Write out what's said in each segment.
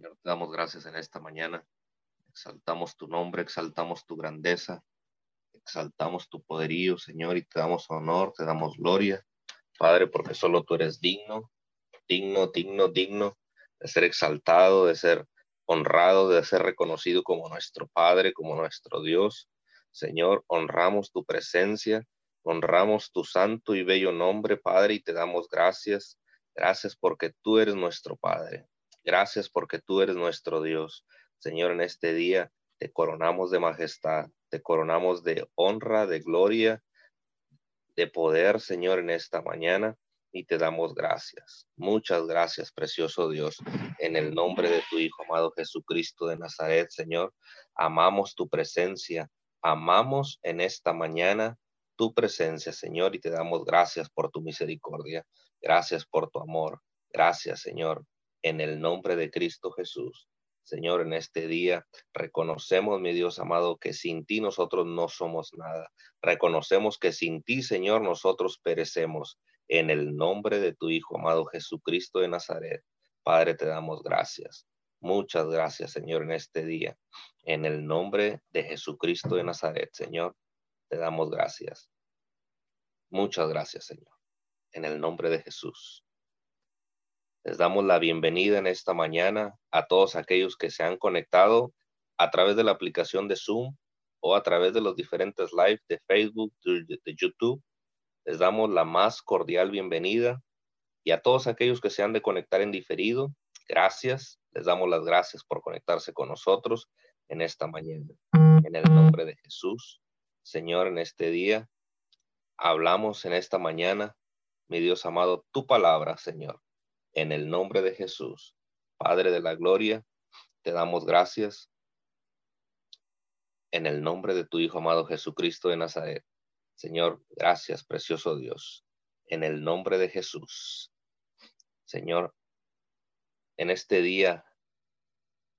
Señor, te damos gracias en esta mañana. Exaltamos tu nombre, exaltamos tu grandeza, exaltamos tu poderío, Señor, y te damos honor, te damos gloria, Padre, porque solo tú eres digno, digno, digno, digno de ser exaltado, de ser honrado, de ser reconocido como nuestro Padre, como nuestro Dios. Señor, honramos tu presencia, honramos tu santo y bello nombre, Padre, y te damos gracias. Gracias porque tú eres nuestro Padre. Gracias porque tú eres nuestro Dios. Señor, en este día te coronamos de majestad, te coronamos de honra, de gloria, de poder, Señor, en esta mañana y te damos gracias. Muchas gracias, precioso Dios, en el nombre de tu Hijo amado Jesucristo de Nazaret, Señor. Amamos tu presencia, amamos en esta mañana tu presencia, Señor, y te damos gracias por tu misericordia. Gracias por tu amor. Gracias, Señor, en el nombre de Cristo Jesús. Señor, en este día reconocemos, mi Dios amado, que sin ti nosotros no somos nada. Reconocemos que sin ti, Señor, nosotros perecemos. En el nombre de tu Hijo amado Jesucristo de Nazaret, Padre, te damos gracias. Muchas gracias, Señor, en este día. En el nombre de Jesucristo de Nazaret, Señor, te damos gracias. Muchas gracias, Señor. En el nombre de Jesús. Les damos la bienvenida en esta mañana a todos aquellos que se han conectado a través de la aplicación de Zoom o a través de los diferentes live de Facebook, de, YouTube. Les damos la más cordial bienvenida y a todos aquellos que se han de conectar en diferido. Gracias. Les damos las gracias por conectarse con nosotros en esta mañana. En el nombre de Jesús, Señor, en este día, hablamos en esta mañana, mi Dios amado, tu palabra, Señor en el nombre de Jesús, Padre de la Gloria, te damos gracias. En el nombre de tu Hijo amado Jesucristo de Nazaret. Señor, gracias, precioso Dios. En el nombre de Jesús. Señor, en este día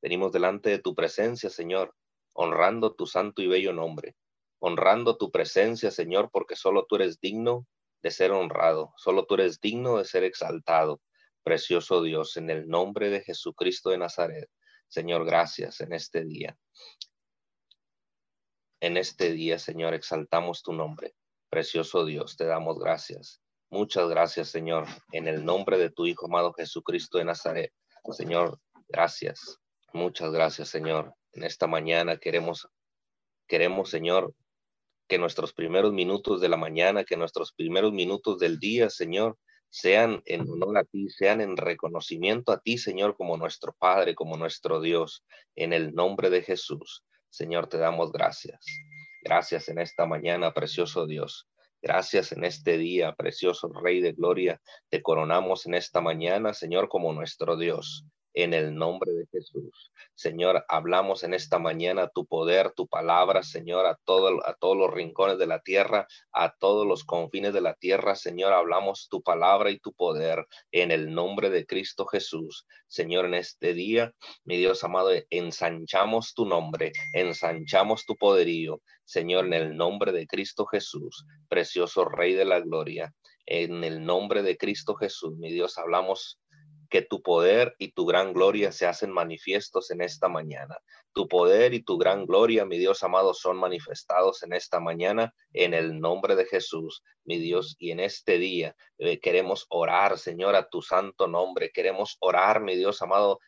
venimos delante de tu presencia, Señor, honrando tu santo y bello nombre, honrando tu presencia, Señor, porque solo tú eres digno de ser honrado, solo tú eres digno de ser exaltado. Precioso Dios, en el nombre de Jesucristo de Nazaret, Señor, gracias en este día. En este día, Señor, exaltamos tu nombre. Precioso Dios, te damos gracias. Muchas gracias, Señor, en el nombre de tu Hijo amado Jesucristo de Nazaret. Señor, gracias. Muchas gracias, Señor. En esta mañana queremos, queremos, Señor, que nuestros primeros minutos de la mañana, que nuestros primeros minutos del día, Señor, sean en honor a ti, sean en reconocimiento a ti, Señor, como nuestro Padre, como nuestro Dios, en el nombre de Jesús. Señor, te damos gracias. Gracias en esta mañana, precioso Dios. Gracias en este día, precioso Rey de Gloria. Te coronamos en esta mañana, Señor, como nuestro Dios en el nombre de Jesús. Señor, hablamos en esta mañana tu poder, tu palabra, Señor, a, todo, a todos los rincones de la tierra, a todos los confines de la tierra, Señor, hablamos tu palabra y tu poder en el nombre de Cristo Jesús. Señor, en este día, mi Dios amado, ensanchamos tu nombre, ensanchamos tu poderío, Señor, en el nombre de Cristo Jesús, precioso Rey de la Gloria. En el nombre de Cristo Jesús, mi Dios, hablamos que tu poder y tu gran gloria se hacen manifiestos en esta mañana. Tu poder y tu gran gloria, mi Dios amado, son manifestados en esta mañana en el nombre de Jesús, mi Dios. Y en este día eh, queremos orar, Señor, a tu santo nombre. Queremos orar, mi Dios amado,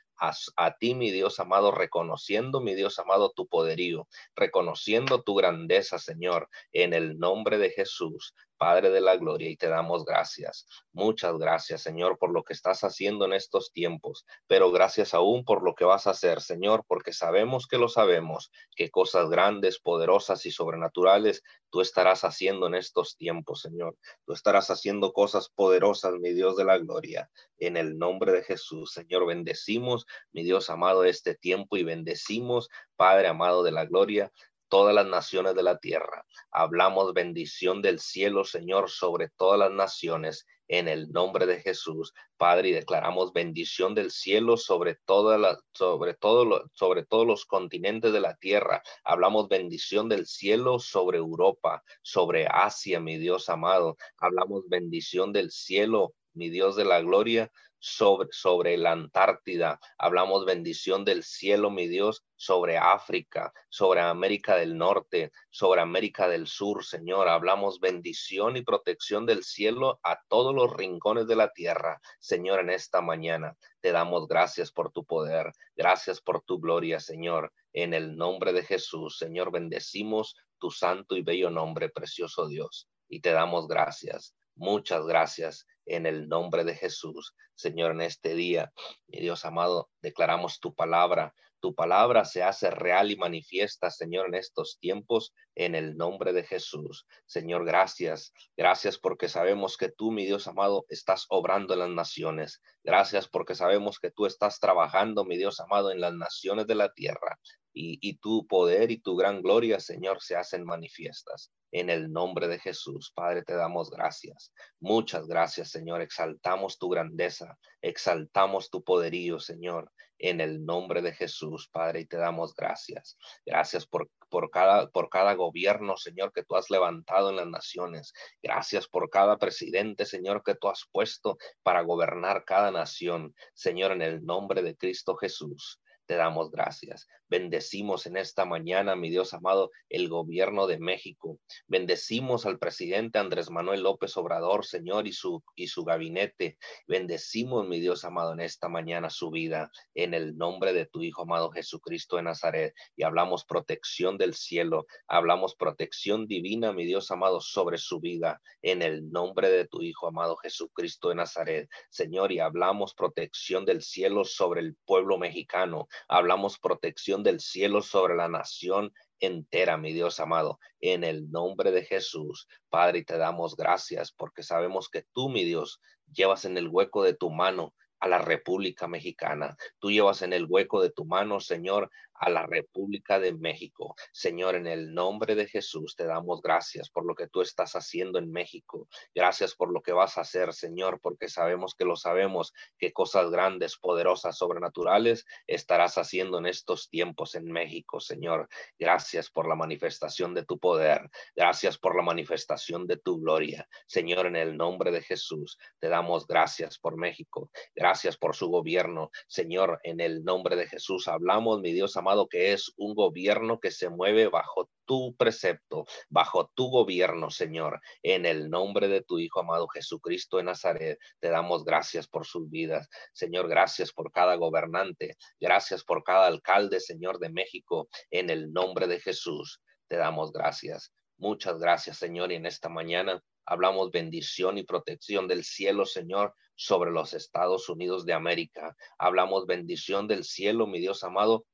a, ti, mi Dios amado, reconociendo, mi Dios amado, tu poderío, reconociendo tu grandeza, Señor, en el nombre de Jesús. Padre de la Gloria, y te damos gracias. Muchas gracias, Señor, por lo que estás haciendo en estos tiempos, pero gracias aún por lo que vas a hacer, Señor, porque sabemos que lo sabemos, que cosas grandes, poderosas y sobrenaturales tú estarás haciendo en estos tiempos, Señor. Tú estarás haciendo cosas poderosas, mi Dios de la Gloria, en el nombre de Jesús. Señor, bendecimos, mi Dios amado, este tiempo y bendecimos, Padre amado de la Gloria, todas las naciones de la tierra. Hablamos bendición del cielo, Señor, sobre todas las naciones en el nombre de Jesús, Padre, y declaramos bendición del cielo sobre toda la, sobre todo sobre todos los continentes de la tierra. Hablamos bendición del cielo sobre Europa, sobre Asia, mi Dios amado. Hablamos bendición del cielo, mi Dios de la gloria, sobre, sobre la Antártida. Hablamos bendición del cielo, mi Dios, sobre África, sobre América del Norte, sobre América del Sur, Señor. Hablamos bendición y protección del cielo a todos los rincones de la tierra, Señor, en esta mañana. Te damos gracias por tu poder, gracias por tu gloria, Señor. En el nombre de Jesús, Señor, bendecimos tu santo y bello nombre, precioso Dios, y te damos gracias. Muchas gracias en el nombre de Jesús. Señor, en este día, mi Dios amado, declaramos tu palabra. Tu palabra se hace real y manifiesta, Señor, en estos tiempos, en el nombre de Jesús. Señor, gracias. Gracias porque sabemos que tú, mi Dios amado, estás obrando en las naciones. Gracias porque sabemos que tú estás trabajando, mi Dios amado, en las naciones de la tierra. Y, tu poder y tu gran gloria, Señor, se hacen manifiestas en el nombre de Jesús. Padre, te damos gracias. Muchas gracias, Señor. Exaltamos tu grandeza, exaltamos tu poderío, Señor, en el nombre de Jesús, Padre, y te damos gracias. Gracias por, por, cada, por cada gobierno, Señor, que tú has levantado en las naciones. Gracias por cada presidente, Señor, que tú has puesto para gobernar cada nación, Señor, en el nombre de Cristo Jesús te damos gracias. Bendecimos en esta mañana, mi Dios amado, el gobierno de México. Bendecimos al presidente Andrés Manuel López Obrador, Señor, y su, y su gabinete. Bendecimos, mi Dios amado, en esta mañana su vida, en el nombre de tu Hijo amado Jesucristo de Nazaret. Y hablamos protección del cielo, hablamos protección divina, mi Dios amado, sobre su vida, en el nombre de tu Hijo amado Jesucristo de Nazaret. Señor, y hablamos protección del cielo sobre el pueblo mexicano. Hablamos protección del cielo sobre la nación entera, mi Dios amado, en el nombre de Jesús. Padre, te damos gracias porque sabemos que tú, mi Dios, llevas en el hueco de tu mano a la República Mexicana. Tú llevas en el hueco de tu mano, Señor, a la República de México. Señor, en el nombre de Jesús te damos gracias por lo que tú estás haciendo en México. Gracias por lo que vas a hacer, Señor, porque sabemos que lo sabemos, que cosas grandes, poderosas, sobrenaturales estarás haciendo en estos tiempos en México, Señor. Gracias por la manifestación de tu poder. Gracias por la manifestación de tu gloria. Señor, en el nombre de Jesús te damos gracias por México. Gracias por su gobierno. Señor, en el nombre de Jesús hablamos, mi Dios amado que es un gobierno que se mueve bajo tu precepto, bajo tu gobierno, Señor. En el nombre de tu Hijo amado Jesucristo de Nazaret, te damos gracias por sus vidas. Señor, gracias por cada gobernante. Gracias por cada alcalde, Señor de México. En el nombre de Jesús, te damos gracias. Muchas gracias, Señor. Y en esta mañana hablamos bendición y protección del cielo, Señor, sobre los Estados Unidos de América. Hablamos bendición del cielo, mi Dios amado,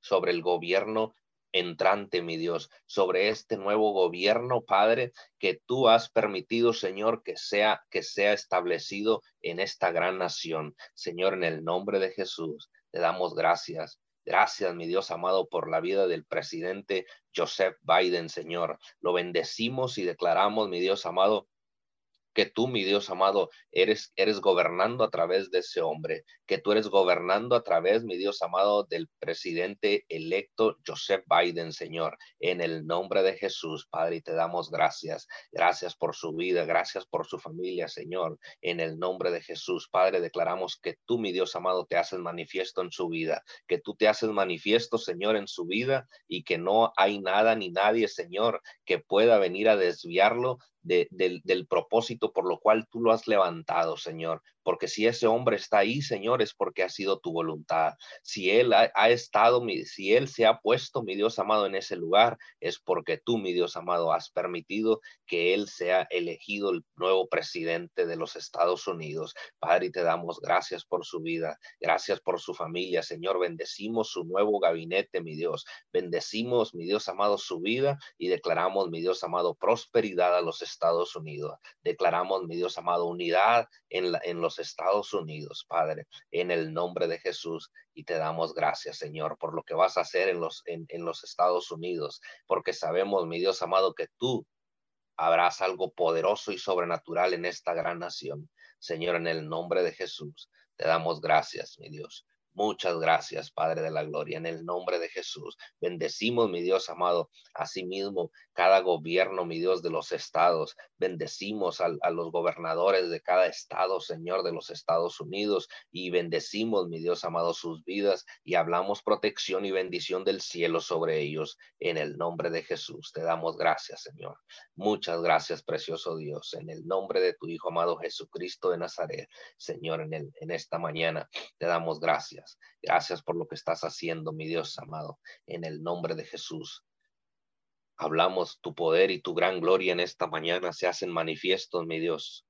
sobre el gobierno entrante, mi Dios, sobre este nuevo gobierno, Padre, que tú has permitido, Señor, que sea que sea establecido en esta gran nación. Señor, en el nombre de Jesús, te damos gracias. Gracias, mi Dios amado, por la vida del presidente Joseph Biden, Señor. Lo bendecimos y declaramos, mi Dios amado, que tú, mi Dios amado, eres, eres gobernando a través de ese hombre, que tú eres gobernando a través, mi Dios amado, del presidente electo Joseph Biden, Señor, en el nombre de Jesús, Padre, y te damos gracias. Gracias por su vida, gracias por su familia, Señor, en el nombre de Jesús, Padre, declaramos que tú, mi Dios amado, te haces manifiesto en su vida, que tú te haces manifiesto, Señor, en su vida y que no hay nada ni nadie, Señor, que pueda venir a desviarlo del, del propósito por lo cual tú lo has levantado, Señor porque si ese hombre está ahí, Señor, es porque ha sido tu voluntad. Si él ha, estado, si él se ha puesto, mi Dios amado, en ese lugar, es porque tú, mi Dios amado, has permitido que él sea elegido el nuevo presidente de los Estados Unidos. Padre, y te damos gracias por su vida, gracias por su familia, Señor. Bendecimos su nuevo gabinete, mi Dios. Bendecimos, mi Dios amado, su vida y declaramos, mi Dios amado, prosperidad a los Estados Unidos. Declaramos, mi Dios amado, unidad en, la, en los Estados Unidos, Padre, en el nombre de Jesús. Y te damos gracias, Señor, por lo que vas a hacer en los, en, en los Estados Unidos, porque sabemos, mi Dios amado, que tú habrás algo poderoso y sobrenatural en esta gran nación. Señor, en el nombre de Jesús, te damos gracias, mi Dios. Muchas gracias, Padre de la Gloria, en el nombre de Jesús. Bendecimos, mi Dios amado, asimismo cada gobierno, mi Dios, de los estados. Bendecimos a, los gobernadores de cada estado, Señor, de los Estados Unidos, y bendecimos, mi Dios amado, sus vidas y hablamos protección y bendición del cielo sobre ellos. En el nombre de Jesús, te damos gracias, Señor. Muchas gracias, precioso Dios, en el nombre de tu Hijo amado Jesucristo de Nazaret, Señor, en, esta mañana te damos gracias. Gracias. por lo que estás haciendo, mi Dios amado, en el nombre de Jesús. Hablamos tu poder y tu gran gloria en esta mañana se hacen manifiestos, mi Dios,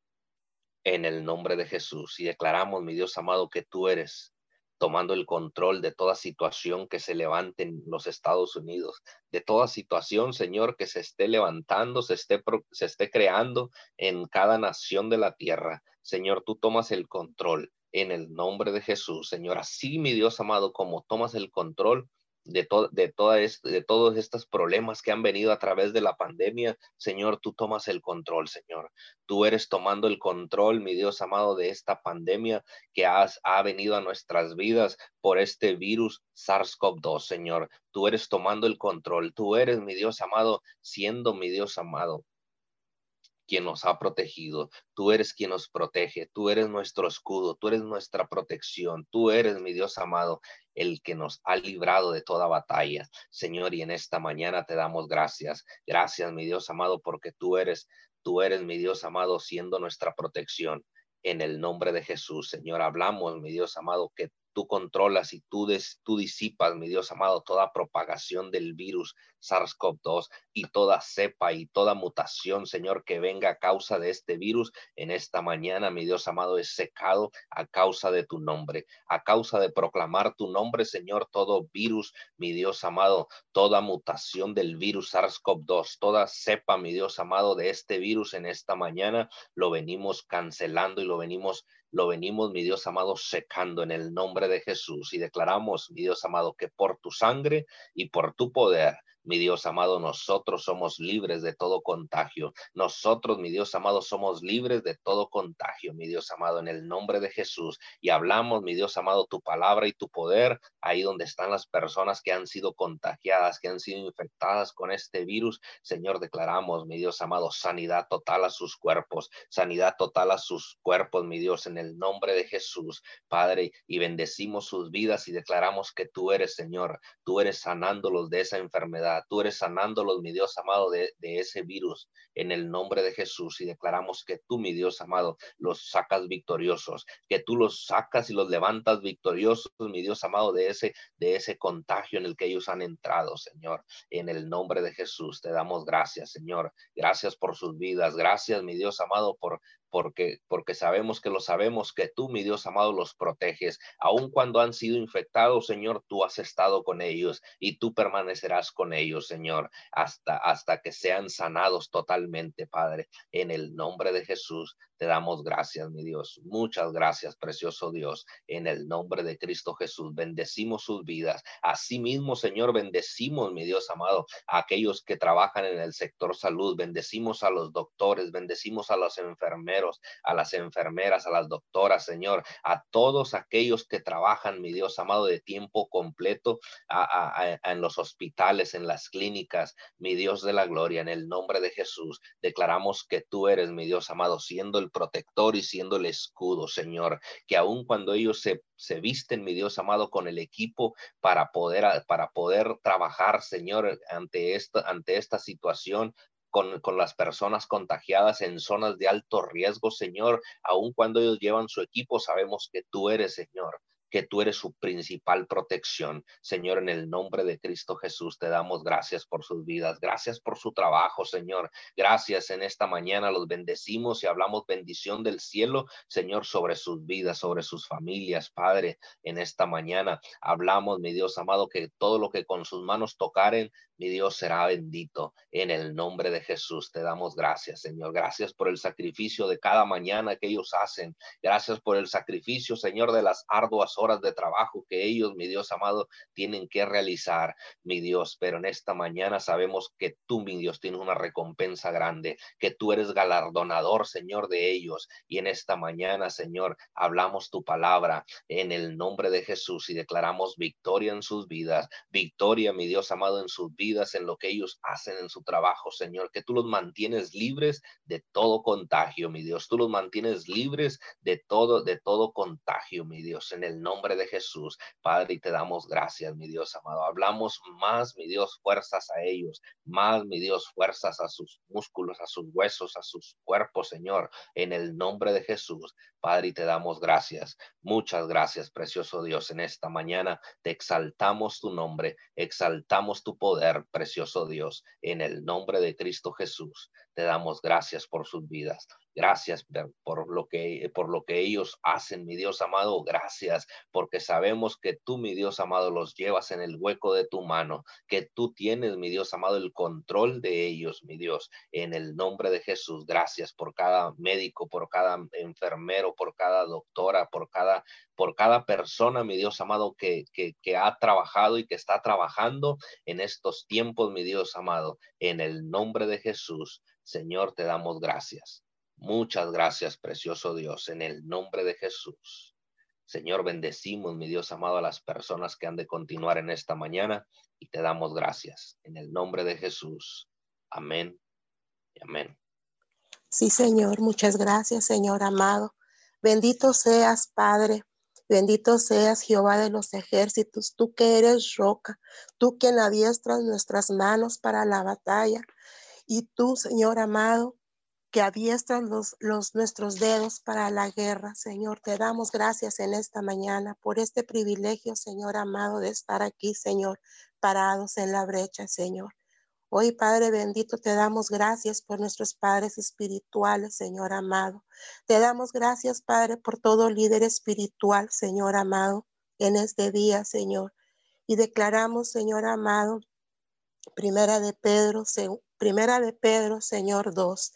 en el nombre de Jesús. Y declaramos, mi Dios amado, que tú eres tomando el control de toda situación que se levante en los Estados Unidos, de toda situación, Señor, que se esté levantando, se esté, se esté creando en cada nación de la tierra. Señor, tú tomas el control en el nombre de Jesús, Señor. Así, mi Dios amado, como tomas el control de, de, toda de todos estos problemas que han venido a través de la pandemia, Señor, tú tomas el control, Señor. Tú eres tomando el control, mi Dios amado, de esta pandemia que has, ha venido a nuestras vidas por este virus SARS-CoV-2, Señor. Tú eres tomando el control. Tú eres, mi Dios amado, siendo mi Dios amado quien nos ha protegido, tú eres quien nos protege, tú eres nuestro escudo, tú eres nuestra protección, tú eres mi Dios amado, el que nos ha librado de toda batalla. Señor, y en esta mañana te damos gracias. Gracias, mi Dios amado, porque tú eres, tú eres mi Dios amado, siendo nuestra protección. En el nombre de Jesús, Señor, hablamos, mi Dios amado, que tú controlas y tú, des, tú disipas, mi Dios amado, toda propagación del virus SARS-CoV-2 y toda cepa y toda mutación, Señor, que venga a causa de este virus en esta mañana, mi Dios amado, es secado a causa de tu nombre, a causa de proclamar tu nombre, Señor, todo virus, mi Dios amado, toda mutación del virus SARS-CoV-2, toda cepa, mi Dios amado, de este virus en esta mañana, lo venimos cancelando y lo venimos lo venimos, mi Dios amado, secando en el nombre de Jesús y declaramos, mi Dios amado, que por tu sangre y por tu poder mi Dios amado, nosotros somos libres de todo contagio. Nosotros, mi Dios amado, somos libres de todo contagio, mi Dios amado, en el nombre de Jesús. Y hablamos, mi Dios amado, tu palabra y tu poder ahí donde están las personas que han sido contagiadas, que han sido infectadas con este virus. Señor, declaramos, mi Dios amado, sanidad total a sus cuerpos, sanidad total a sus cuerpos, mi Dios, en el nombre de Jesús, Padre, y bendecimos sus vidas y declaramos que tú eres, Señor, tú eres sanándolos de esa enfermedad Tú eres sanándolos, mi Dios amado, de, de ese virus en el nombre de Jesús y declaramos que tú, mi Dios amado, los sacas victoriosos, que tú los sacas y los levantas victoriosos, mi Dios amado, de ese, de ese contagio en el que ellos han entrado, Señor. En el nombre de Jesús te damos gracias, Señor. Gracias por sus vidas. Gracias, mi Dios amado, por, porque, porque sabemos que lo sabemos, que tú, mi Dios amado, los proteges. Aun cuando han sido infectados, Señor, tú has estado con ellos y tú permanecerás con ellos, Señor, hasta, hasta que sean sanados totalmente, Padre. En el nombre de Jesús te damos gracias, mi Dios. Muchas gracias, precioso Dios. En el nombre de Cristo Jesús, bendecimos sus vidas. Asimismo, Señor, bendecimos, mi Dios amado, a aquellos que trabajan en el sector salud. Bendecimos a los doctores, bendecimos a los enfermeros a las enfermeras, a las doctoras, Señor, a todos aquellos que trabajan, mi Dios amado, de tiempo completo en los hospitales, en las clínicas, mi Dios de la gloria, en el nombre de Jesús, declaramos que tú eres, mi Dios amado, siendo el protector y siendo el escudo, Señor, que aun cuando ellos se se visten, mi Dios amado, con el equipo para poder, para poder trabajar, Señor, ante esta, ante esta situación con, con, las personas contagiadas en zonas de alto riesgo, Señor. Aun cuando ellos llevan su equipo, sabemos que tú eres, Señor, que tú eres su principal protección. Señor, en el nombre de Cristo Jesús, te damos gracias por sus vidas. Gracias por su trabajo, Señor. Gracias en esta mañana. Los bendecimos y hablamos bendición del cielo, Señor, sobre sus vidas, sobre sus familias, Padre. En esta mañana hablamos, mi Dios amado, que todo lo que con sus manos tocaren, mi Dios será bendito. En el nombre de Jesús te damos gracias, Señor. Gracias por el sacrificio de cada mañana que ellos hacen. Gracias por el sacrificio, Señor, de las arduas horas de trabajo que ellos, mi Dios amado, tienen que realizar, mi Dios. Pero en esta mañana sabemos que tú, mi Dios, tienes una recompensa grande, que tú eres galardonador, Señor, de ellos. Y en esta mañana, Señor, hablamos tu palabra en el nombre de Jesús y declaramos victoria en sus vidas, victoria, mi Dios amado, en sus vidas, en lo que ellos hacen en su trabajo, Señor, que tú los mantienes libres de todo contagio, mi Dios, tú los mantienes libres de todo, de todo contagio, mi Dios, en el de Jesús, Padre, y te damos gracias, mi Dios amado. Hablamos más, mi Dios, fuerzas a ellos, más, mi Dios, fuerzas a sus músculos, a sus huesos, a sus cuerpos, Señor, en el nombre de Jesús. Padre, y te damos gracias. Muchas gracias, precioso Dios. En esta mañana te exaltamos tu nombre, exaltamos tu poder, precioso Dios. En el nombre de Cristo Jesús, te damos gracias por sus vidas. Gracias por lo que por lo que ellos hacen, mi Dios amado. Gracias porque sabemos que tú, mi Dios amado, los llevas en el hueco de tu mano, que tú tienes, mi Dios amado, el control de ellos, mi Dios. En el nombre de Jesús, gracias por cada médico, por cada enfermero, por cada doctora, por cada por cada persona, mi Dios amado, que, que, que ha trabajado y que está trabajando en estos tiempos, mi Dios amado. En el nombre de Jesús, Señor, te damos gracias. Muchas gracias, precioso Dios, en el nombre de Jesús. Señor, bendecimos, mi Dios amado, a las personas que han de continuar en esta mañana y te damos gracias en el nombre de Jesús. Amén y amén. Sí, Señor, muchas gracias, Señor amado. Bendito seas, Padre. Bendito seas, Jehová de los ejércitos, tú que eres roca, tú quien adiestras nuestras manos para la batalla. Y tú, Señor amado, que adiestran los, los, nuestros dedos para la guerra. Señor, te damos gracias en esta mañana por este privilegio, Señor amado, de estar aquí, Señor, parados en la brecha, Señor. Hoy, Padre bendito, te damos gracias por nuestros padres espirituales, Señor amado. Te damos gracias, Padre, por todo líder espiritual, Señor amado, en este día, Señor. Y declaramos, Señor amado, primera de Pedro, primera de Pedro, Señor 2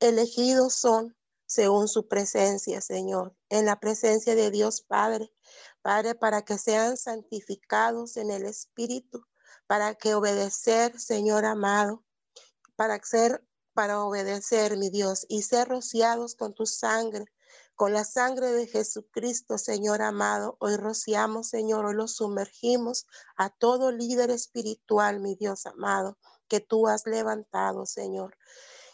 elegidos son según su presencia, Señor, en la presencia de Dios Padre, Padre, para que sean santificados en el Espíritu, para que obedecer, Señor amado, para ser, para obedecer, mi Dios, y ser rociados con tu sangre, con la sangre de Jesucristo, Señor amado. Hoy rociamos, Señor, hoy los sumergimos a todo líder espiritual, mi Dios amado, que tú has levantado, Señor.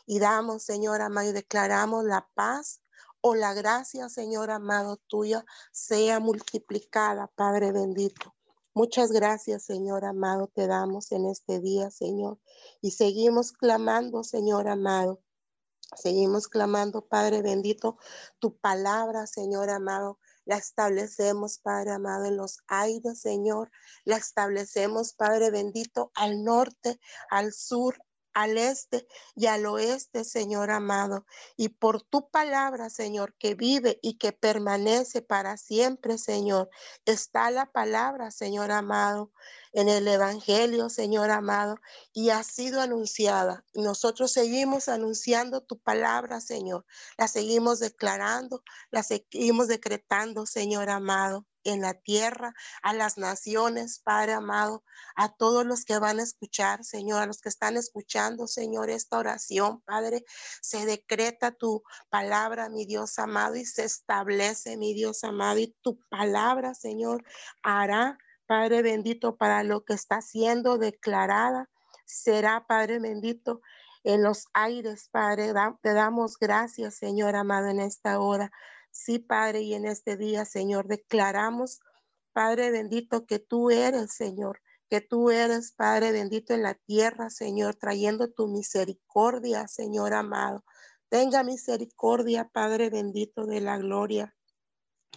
Y damos, Señor amado, y declaramos la paz o la gracia, Señor amado, tuya sea multiplicada, Padre bendito. Muchas gracias, Señor amado, te damos en este día, Señor. Y seguimos clamando, Señor amado. Seguimos clamando, Padre bendito, tu palabra, Señor amado. La establecemos, Padre amado, en los aires, Señor. La establecemos, Padre bendito, al norte, al sur, al este y al oeste, Señor amado. Y por tu palabra, Señor, que vive y que permanece para siempre, Señor, está la palabra, Señor amado, en el Evangelio, Señor amado, y ha sido anunciada. Nosotros seguimos anunciando tu palabra, Señor. La seguimos declarando, la seguimos decretando, Señor amado en la tierra, a las naciones, Padre amado, a todos los que van a escuchar, Señor, a los que están escuchando, Señor, esta oración, Padre, se decreta tu palabra, mi Dios amado, y se establece, mi Dios amado, y tu palabra, Señor, hará, Padre bendito, para lo que está siendo declarada, será, Padre bendito, en los aires, Padre. te damos gracias, Señor amado, en esta hora. Sí, Padre, y en este día, Señor, declaramos, Padre bendito, que tú eres, Señor, que tú eres, Padre bendito, en la tierra, Señor, trayendo tu misericordia, Señor amado. Tenga misericordia, Padre bendito de la gloria.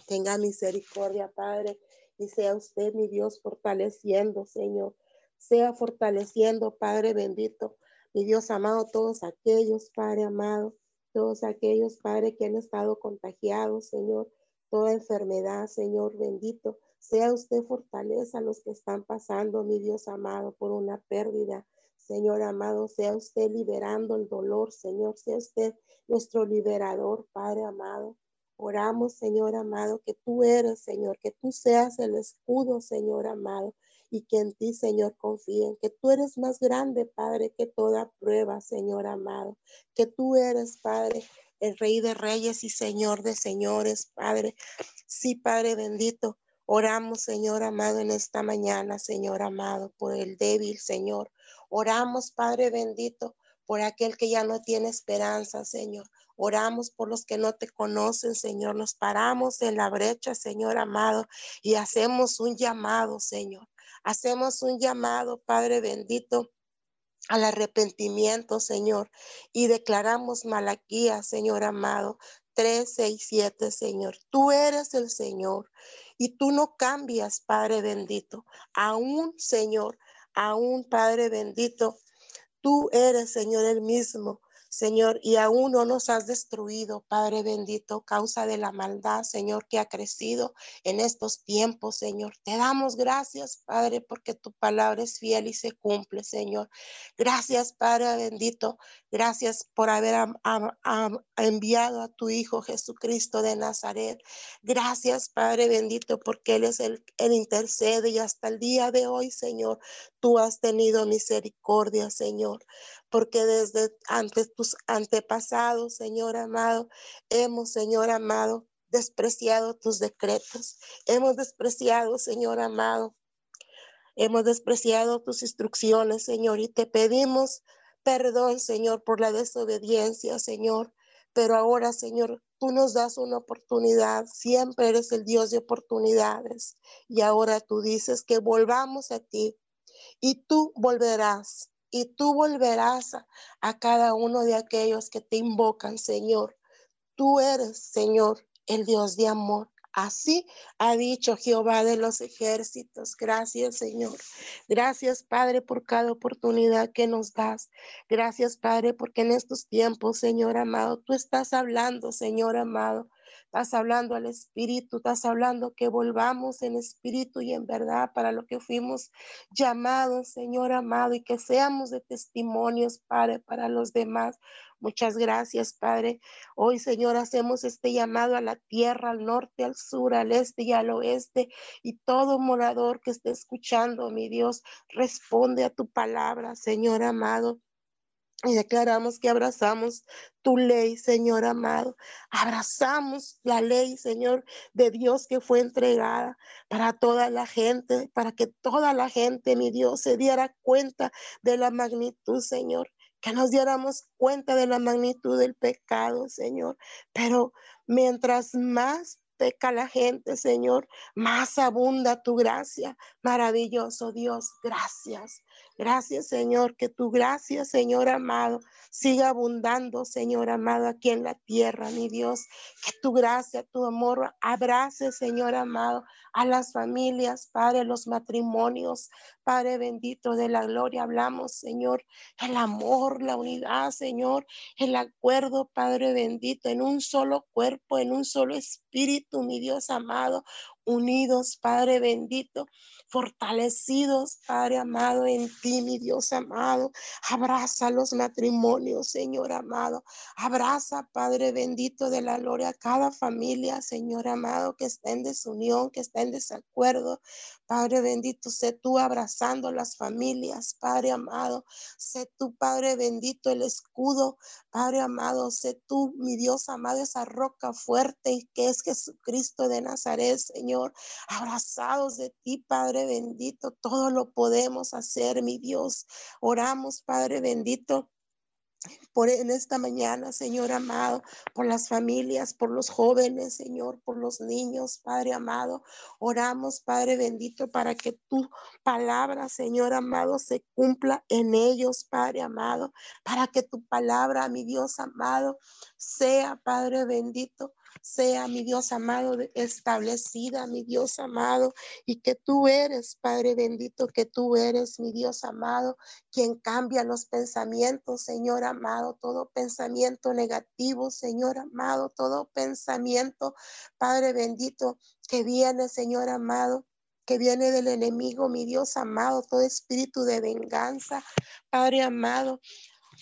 Tenga misericordia, Padre, y sea usted, mi Dios, fortaleciendo, Señor. Sea fortaleciendo, Padre bendito, mi Dios amado, todos aquellos, Padre amado, todos aquellos, Padre, que han estado contagiados, Señor, toda enfermedad, Señor bendito. Sea usted fortaleza a los que están pasando, mi Dios amado, por una pérdida. Señor amado, sea usted liberando el dolor, Señor, sea usted nuestro liberador, Padre amado. Oramos, Señor amado, que tú eres, Señor, que tú seas el escudo, Señor amado, y que en ti, Señor, confíen, que tú eres más grande, Padre, que toda prueba, Señor amado, que tú eres, Padre, el Rey de Reyes y Señor de Señores, Padre. Sí, Padre bendito, oramos, Señor amado, en esta mañana, Señor amado, por el débil, Señor. Oramos, Padre bendito, por aquel que ya no tiene esperanza, Señor. Oramos por los que no te conocen, Señor. Nos paramos en la brecha, Señor amado, y hacemos un llamado, Señor. Hacemos un llamado, Padre bendito, al arrepentimiento, Señor, y declaramos Malaquía, Señor amado, 3, 6, 7, Señor. Tú eres el Señor y tú no cambias, Padre bendito. Aún, Señor, aún, Padre bendito, tú eres, Señor, el mismo Señor, y aún no nos has destruido, Padre bendito, causa de la maldad, Señor, que ha crecido en estos tiempos, Señor. Te damos gracias, Padre, porque tu palabra es fiel y se cumple, Señor. Gracias, Padre bendito. Gracias por haber enviado a tu Hijo Jesucristo de Nazaret. Gracias, Padre bendito, porque Él es el, intercede y hasta el día de hoy, Señor, tú has tenido misericordia, Señor porque desde antes tus antepasados, Señor amado, hemos, Señor amado, despreciado tus decretos. Hemos despreciado, Señor amado, hemos despreciado tus instrucciones, Señor, y te pedimos perdón, Señor, por la desobediencia, Señor. Pero ahora, Señor, tú nos das una oportunidad. Siempre eres el Dios de oportunidades. Y ahora tú dices que volvamos a ti y tú volverás y tú volverás a, cada uno de aquellos que te invocan, Señor. Tú eres, Señor, el Dios de amor. Así ha dicho Jehová de los ejércitos. Gracias, Señor. Gracias, Padre, por cada oportunidad que nos das. Gracias, Padre, porque en estos tiempos, Señor amado, tú estás hablando, Señor amado, Estás hablando al Espíritu, estás hablando que volvamos en espíritu y en verdad para lo que fuimos llamados, Señor amado, y que seamos de testimonios, Padre, para los demás. Muchas gracias, Padre. Hoy, Señor, hacemos este llamado a la tierra, al norte, al sur, al este y al oeste. Y todo morador que esté escuchando, mi Dios, responde a tu palabra, Señor amado. Y declaramos que abrazamos tu ley, Señor amado. Abrazamos la ley, Señor, de Dios que fue entregada para toda la gente, para que toda la gente, mi Dios, se diera cuenta de la magnitud, Señor. Que nos diéramos cuenta de la magnitud del pecado, Señor. Pero mientras más peca la gente, Señor, más abunda tu gracia. Maravilloso Dios, gracias. Gracias, Señor, que tu gracia, Señor amado, siga abundando, Señor amado, aquí en la tierra, mi Dios. Que tu gracia, tu amor abrace, Señor amado, a las familias, Padre, los matrimonios, Padre bendito de la gloria. Hablamos, Señor, el amor, la unidad, Señor, el acuerdo, Padre bendito, en un solo cuerpo, en un solo espíritu, mi Dios amado, unidos, Padre bendito fortalecidos, Padre amado, en ti, mi Dios amado. Abraza los matrimonios, Señor amado. Abraza, Padre bendito de la gloria, a cada familia, Señor amado, que está en desunión, que está en desacuerdo. Padre bendito, sé tú abrazando las familias, Padre amado. Sé tú, Padre bendito, el escudo, Padre amado. Sé tú, mi Dios amado, esa roca fuerte que es Jesucristo de Nazaret, Señor. Abrazados de ti, Padre bendito, todo lo podemos hacer, mi Dios. Oramos, Padre bendito, por en esta mañana, Señor amado, por las familias, por los jóvenes, Señor, por los niños, Padre amado. Oramos, Padre bendito, para que tu palabra, Señor amado, se cumpla en ellos, Padre amado, para que tu palabra, mi Dios amado, sea, Padre bendito, sea, mi Dios amado, establecida, mi Dios amado, y que tú eres, Padre bendito, que tú eres, mi Dios amado, quien cambia los pensamientos, Señor amado, todo pensamiento negativo, Señor amado, todo pensamiento, Padre bendito, que viene, Señor amado, que viene del enemigo, mi Dios amado, todo espíritu de venganza, Padre amado,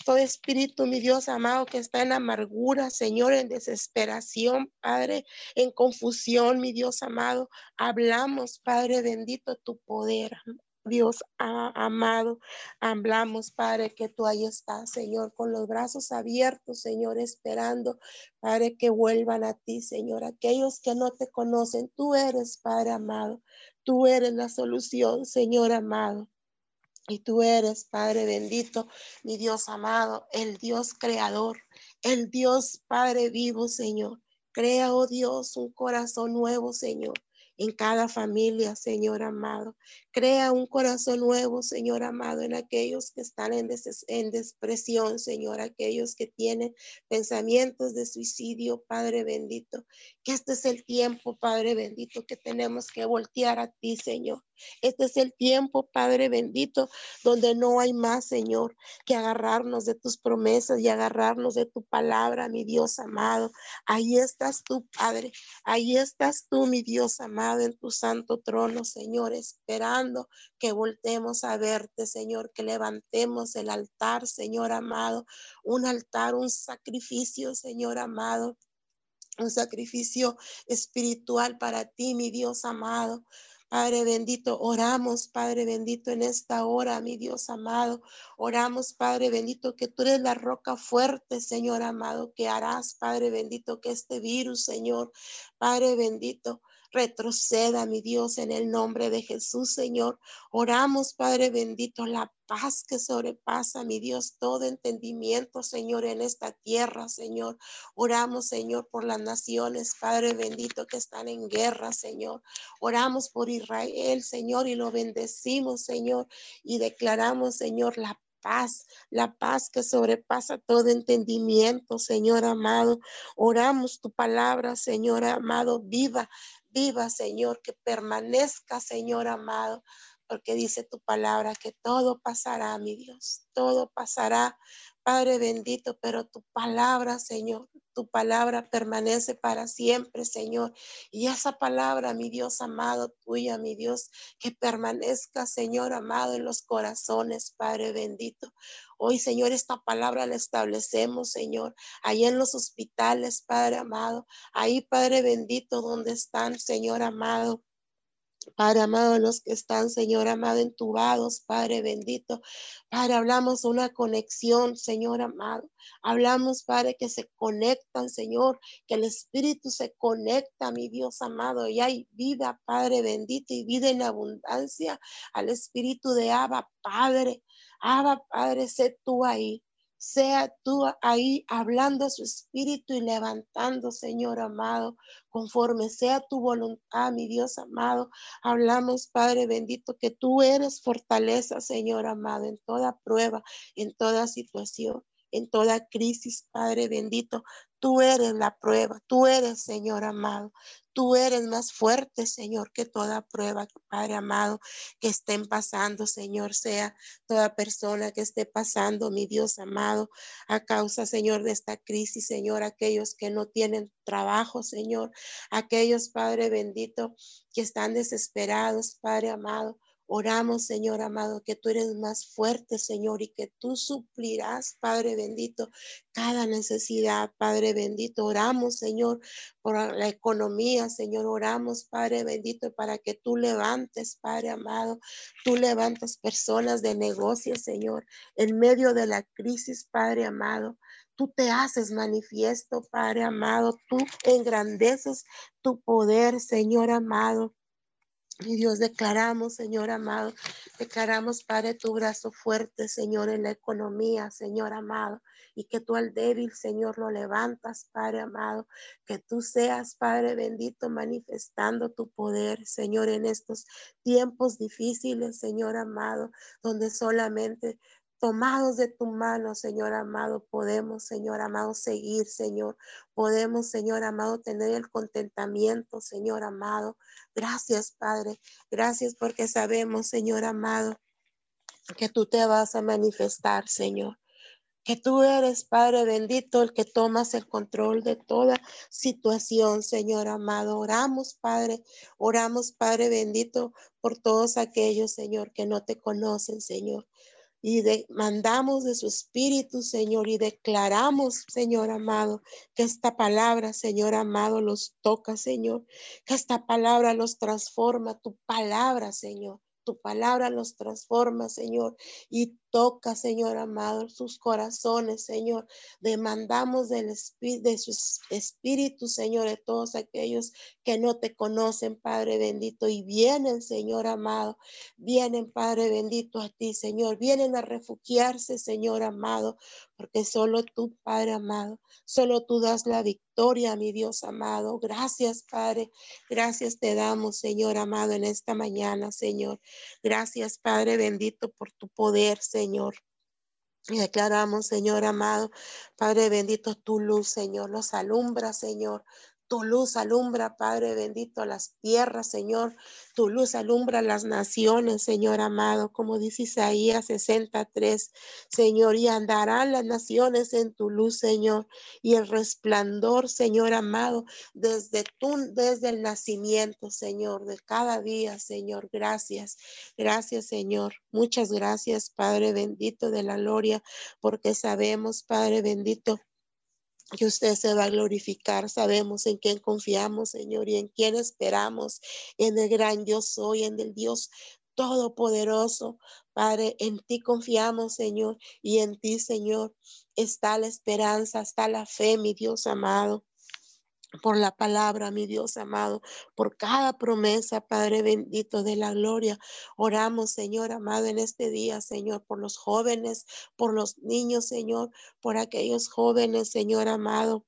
todo espíritu, mi Dios amado, que está en amargura, Señor, en desesperación, Padre, en confusión, mi Dios amado. Hablamos, Padre bendito, tu poder. Dios amado, hablamos, Padre, que tú ahí estás, Señor, con los brazos abiertos, Señor, esperando, Padre, que vuelvan a ti, Señor. Aquellos que no te conocen, tú eres, Padre amado, tú eres la solución, Señor amado. Y tú eres, Padre bendito, mi Dios amado, el Dios creador, el Dios Padre vivo, Señor. Crea, oh Dios, un corazón nuevo, Señor en cada familia, Señor amado. Crea un corazón nuevo, Señor amado, en aquellos que están en, en depresión, Señor, aquellos que tienen pensamientos de suicidio, Padre bendito. Que este es el tiempo, Padre bendito, que tenemos que voltear a ti, Señor. Este es el tiempo, Padre bendito, donde no hay más, Señor, que agarrarnos de tus promesas y agarrarnos de tu palabra, mi Dios amado. Ahí estás tú, Padre. Ahí estás tú, mi Dios amado, en tu santo trono, Señor, esperando que voltemos a verte, Señor, que levantemos el altar, Señor amado, un altar, un sacrificio, Señor amado un sacrificio espiritual para ti, mi Dios amado. Padre bendito, oramos, Padre bendito, en esta hora, mi Dios amado. Oramos, Padre bendito, que tú eres la roca fuerte, Señor amado, que harás, Padre bendito, que este virus, Señor, Padre bendito, retroceda, mi Dios, en el nombre de Jesús, Señor. Oramos, Padre bendito, la paz que sobrepasa, mi Dios, todo entendimiento, Señor, en esta tierra, Señor. Oramos, Señor, por las naciones, Padre bendito, que están en guerra, Señor. Oramos por Israel, Señor, y lo bendecimos, Señor, y declaramos, Señor, la paz, la paz que sobrepasa todo entendimiento, Señor amado. Oramos tu palabra, Señor amado, viva, viva, Señor, que permanezca, Señor amado, porque dice tu palabra que todo pasará, mi Dios, todo pasará, Padre bendito, pero tu palabra, Señor, tu palabra permanece para siempre, Señor. Y esa palabra, mi Dios amado, tuya, mi Dios, que permanezca, Señor amado, en los corazones, Padre bendito. Hoy, Señor, esta palabra la establecemos, Señor, ahí en los hospitales, Padre amado, ahí, Padre bendito, donde están, Señor amado Padre amado, los que están, Señor amado, entubados, Padre bendito. Padre, hablamos una conexión, Señor amado. Hablamos, Padre, que se conectan, Señor, que el Espíritu se conecta, mi Dios amado, y hay vida, Padre bendito, y vida en abundancia al Espíritu de Abba, Padre. Abba, Padre, sé tú ahí sea tú ahí hablando su espíritu y levantando, Señor amado, conforme sea tu voluntad, mi Dios amado. Hablamos, Padre bendito, que tú eres fortaleza, Señor amado, en toda prueba, en toda situación en toda crisis, Padre bendito. Tú eres la prueba, tú eres, Señor amado. Tú eres más fuerte, Señor, que toda prueba, Padre amado, que estén pasando, Señor, sea toda persona que esté pasando, mi Dios amado, a causa, Señor, de esta crisis, Señor, aquellos que no tienen trabajo, Señor, aquellos, Padre bendito, que están desesperados, Padre amado. Oramos, Señor amado, que tú eres más fuerte, Señor, y que tú suplirás, Padre bendito, cada necesidad, Padre bendito. Oramos, Señor, por la economía, Señor. Oramos, Padre bendito, para que tú levantes, Padre amado, tú levantas personas de negocios, Señor, en medio de la crisis, Padre amado. Tú te haces manifiesto, Padre amado. Tú engrandeces tu poder, Señor amado. Y Dios, declaramos, Señor amado, declaramos, Padre, tu brazo fuerte, Señor, en la economía, Señor amado, y que tú al débil, Señor, lo levantas, Padre amado, que tú seas, Padre bendito, manifestando tu poder, Señor, en estos tiempos difíciles, Señor amado, donde solamente tomados de tu mano, Señor amado, podemos, Señor amado, seguir, Señor. Podemos, Señor amado, tener el contentamiento, Señor amado. Gracias, Padre. Gracias porque sabemos, Señor amado, que tú te vas a manifestar, Señor. Que tú eres, Padre bendito, el que tomas el control de toda situación, Señor amado. Oramos, Padre, oramos, Padre bendito, por todos aquellos, Señor, que no te conocen, Señor y demandamos de su espíritu, Señor, y declaramos, Señor amado, que esta palabra, Señor amado, los toca, Señor, que esta palabra los transforma, tu palabra, Señor. Tu palabra los transforma, Señor, y toca, Señor amado, sus corazones, Señor. Demandamos del de su espíritu, Señor, de todos aquellos que no te conocen, Padre bendito, y vienen, Señor amado, vienen, Padre bendito, a ti, Señor, vienen a refugiarse, Señor amado, porque solo tú, Padre amado, solo tú das la victoria, mi Dios amado. Gracias, Padre. Gracias te damos, Señor amado, en esta mañana, Señor. Gracias, Padre bendito, por tu poder, Señor. Señor. Y declaramos, Señor amado, Padre bendito, tu luz, Señor, los alumbra, Señor, tu luz alumbra, Padre bendito, las tierras, Señor. Tu luz alumbra las naciones, Señor amado, como dice Isaías 63. Señor, y andarán las naciones en tu luz, Señor. Y el resplandor, Señor amado, desde tú, desde el nacimiento, Señor, de cada día, Señor. Gracias. Gracias, Señor. Muchas gracias, Padre bendito de la gloria, porque sabemos, Padre bendito, que usted se va a glorificar. Sabemos en quién confiamos, Señor, y en quién esperamos, en el gran yo soy, en el Dios todopoderoso. Padre, en ti confiamos, Señor, y en ti, Señor, está la esperanza, está la fe, mi Dios amado por la palabra, mi Dios amado, por cada promesa, Padre bendito de la gloria. Oramos, Señor amado, en este día, Señor, por los jóvenes, por los niños, Señor, por aquellos jóvenes, Señor amado,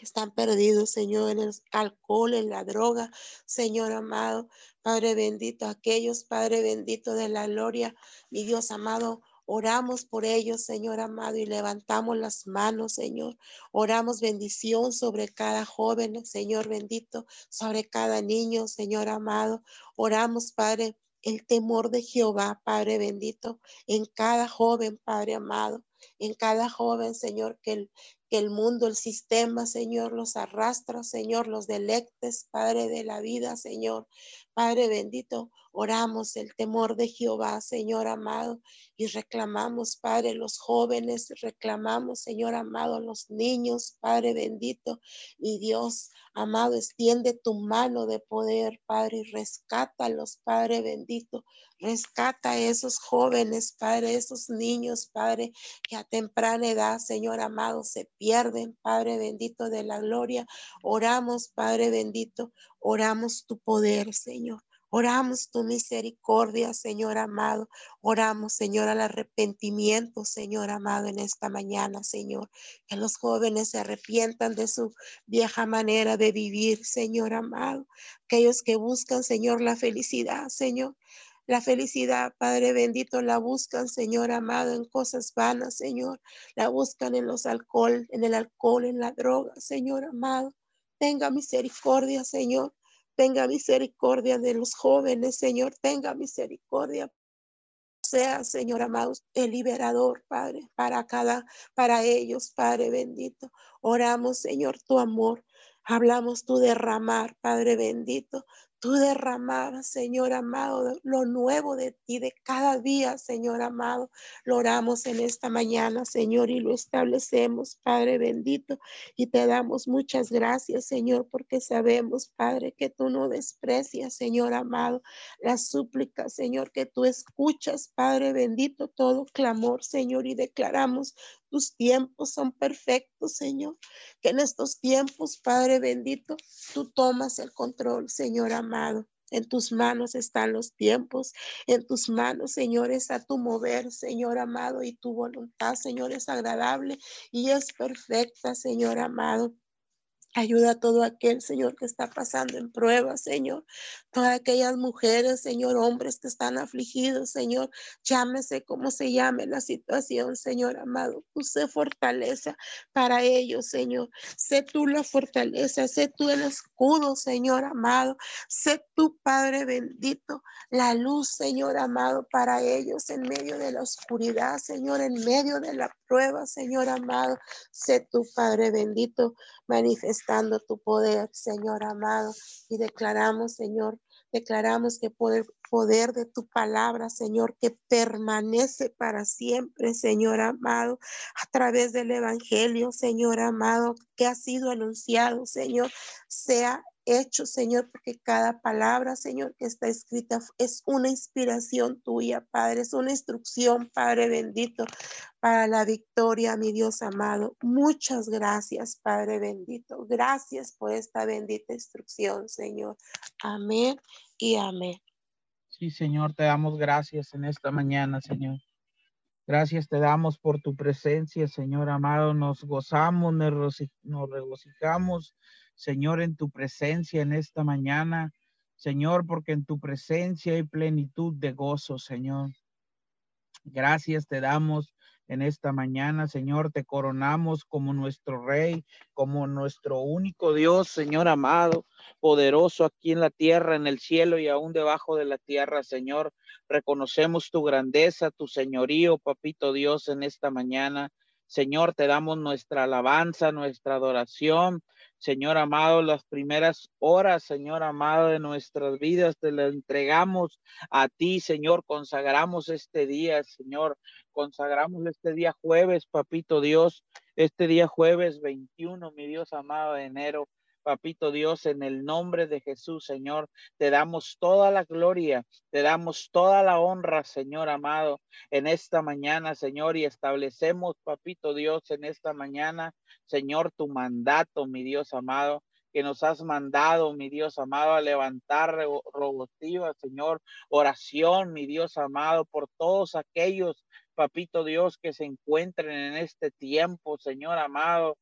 están perdidos, Señor, en el alcohol, en la droga, Señor amado, Padre bendito, aquellos, Padre bendito de la gloria, mi Dios amado, Oramos por ellos, Señor amado, y levantamos las manos, Señor. Oramos bendición sobre cada joven, Señor bendito, sobre cada niño, Señor amado. Oramos, Padre, el temor de Jehová, Padre bendito, en cada joven, Padre amado, en cada joven, Señor, que el, que el mundo, el sistema, Señor, los arrastra, Señor, los delectes, Padre de la vida, Señor. Padre bendito, oramos el temor de Jehová, Señor amado, y reclamamos, Padre, los jóvenes, reclamamos, Señor amado, los niños, Padre bendito, y Dios amado, extiende tu mano de poder, Padre, y rescátalos, Padre bendito, rescata a esos jóvenes, Padre, esos niños, Padre, que a temprana edad, Señor amado, se pierden, Padre bendito de la gloria. Oramos, Padre bendito, oramos tu poder, Señor. Oramos tu misericordia, Señor amado. Oramos, Señor, al arrepentimiento, Señor amado, en esta mañana, Señor. Que los jóvenes se arrepientan de su vieja manera de vivir, Señor amado. Aquellos que buscan, Señor, la felicidad, Señor. La felicidad, Padre bendito, la buscan, Señor amado, en cosas vanas, Señor. La buscan en los alcohol, en el alcohol, en la droga, Señor amado. Tenga misericordia, Señor. Tenga misericordia de los jóvenes, Señor. Tenga misericordia. Sea, Señor amado, el liberador, Padre, para cada, para ellos, Padre bendito. Oramos, Señor, tu amor. Hablamos tu derramar, Padre bendito, Tú derramabas, Señor amado, lo nuevo de ti de cada día, Señor amado. Lo oramos en esta mañana, Señor, y lo establecemos, Padre bendito. Y te damos muchas gracias, Señor, porque sabemos, Padre, que tú no desprecias, Señor amado, las súplicas, Señor, que tú escuchas, Padre bendito, todo clamor, Señor, y declaramos tus tiempos son perfectos, Señor. Que en estos tiempos, Padre bendito, tú tomas el control, Señor amado. En tus manos están los tiempos. En tus manos, Señor, está tu mover, Señor amado, y tu voluntad, Señor, es agradable y es perfecta, Señor amado. Ayuda a todo aquel, Señor, que está pasando en pruebas, Señor. Todas aquellas mujeres, Señor, hombres que están afligidos, Señor. Llámese como se llame la situación, Señor amado. Use fortaleza para ellos, Señor. Sé tú la fortaleza, sé tú el escudo, Señor amado. Sé tú, Padre bendito, la luz, Señor amado, para ellos en medio de la oscuridad, Señor, en medio de la prueba, Señor amado. Sé tú, Padre bendito, tu poder, Señor amado. Y declaramos, Señor, Declaramos que por el poder de tu palabra, Señor, que permanece para siempre, Señor amado, a través del Evangelio, Señor amado, que ha sido anunciado, Señor, sea hecho, Señor, porque cada palabra, Señor, que está escrita es una inspiración tuya, Padre, es una instrucción, Padre bendito, para la victoria, mi Dios amado. Muchas gracias, Padre bendito. Gracias por esta bendita instrucción, Señor. Amén y amén. Sí, Señor, te damos gracias en esta mañana, Señor. Gracias te damos por tu presencia, Señor amado. Nos gozamos, nos regocijamos Señor, en tu presencia en esta mañana. Señor, porque en tu presencia hay plenitud de gozo, Señor. Gracias te damos en esta mañana, Señor. Te coronamos como nuestro Rey, como nuestro único Dios, Señor amado, poderoso aquí en la tierra, en el cielo y aún debajo de la tierra, Señor. Reconocemos tu grandeza, tu señorío, papito Dios, en esta mañana. Señor, te damos nuestra alabanza, nuestra adoración. Señor amado, las primeras horas, Señor amado, de nuestras vidas te las entregamos a ti, Señor. Consagramos este día, Señor. Consagramos este día jueves, papito Dios, este día jueves 21, mi Dios amado de enero. Papito Dios, en el nombre de Jesús, Señor, te damos toda la gloria, te damos toda la honra, Señor amado, en esta mañana, Señor, y establecemos, Papito Dios, en esta mañana, Señor, tu mandato, mi Dios amado, que nos has mandado, mi Dios amado, a levantar rogativa, Señor, oración, mi Dios amado, por todos aquellos, papito Dios, que se encuentren en este tiempo, Señor amado,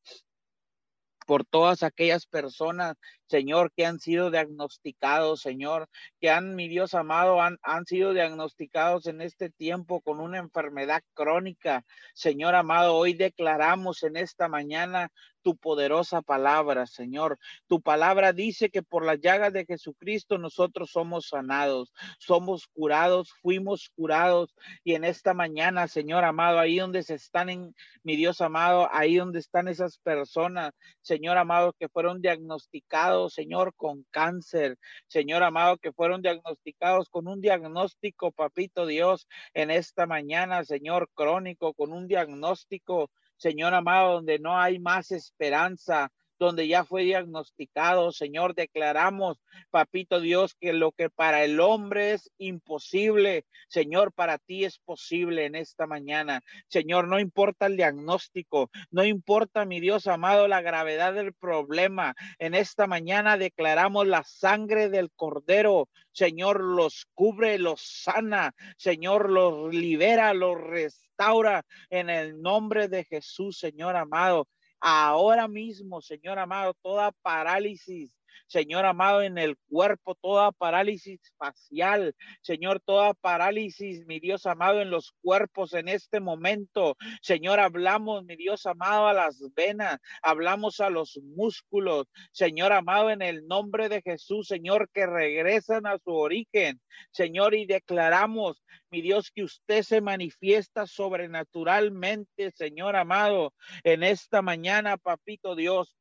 por todas aquellas personas, Señor, que han sido diagnosticados, Señor, que han, mi Dios amado, han, han sido diagnosticados en este tiempo con una enfermedad crónica. Señor amado, hoy declaramos en esta mañana tu poderosa palabra, Señor. Tu palabra dice que por las llagas de Jesucristo nosotros somos sanados, somos curados, fuimos curados. Y en esta mañana, Señor amado, ahí donde se están en, mi Dios amado, ahí donde están esas personas, Señor amado, que fueron diagnosticados, Señor, con cáncer, Señor amado, que fueron diagnosticados con un diagnóstico, papito Dios, en esta mañana, Señor, crónico, con un diagnóstico Señor amado, donde no hay más esperanza, donde ya fue diagnosticado, Señor, declaramos, papito Dios, que lo que para el hombre es imposible, Señor, para ti es posible en esta mañana. Señor, no importa el diagnóstico, no importa, mi Dios amado, la gravedad del problema. En esta mañana declaramos la sangre del cordero. Señor, los cubre, los sana. Señor, los libera, los restaura en el nombre de Jesús, Señor amado ahora mismo, Señor amado, toda parálisis, Señor amado, en el cuerpo, toda parálisis facial, Señor, toda parálisis, mi Dios amado, en los cuerpos en este momento. Señor, hablamos, mi Dios amado, a las venas, hablamos a los músculos, Señor amado, en el nombre de Jesús, Señor, que regresan a su origen, Señor, y declaramos, mi Dios, que usted se manifiesta sobrenaturalmente, Señor amado, en esta mañana, papito Dios.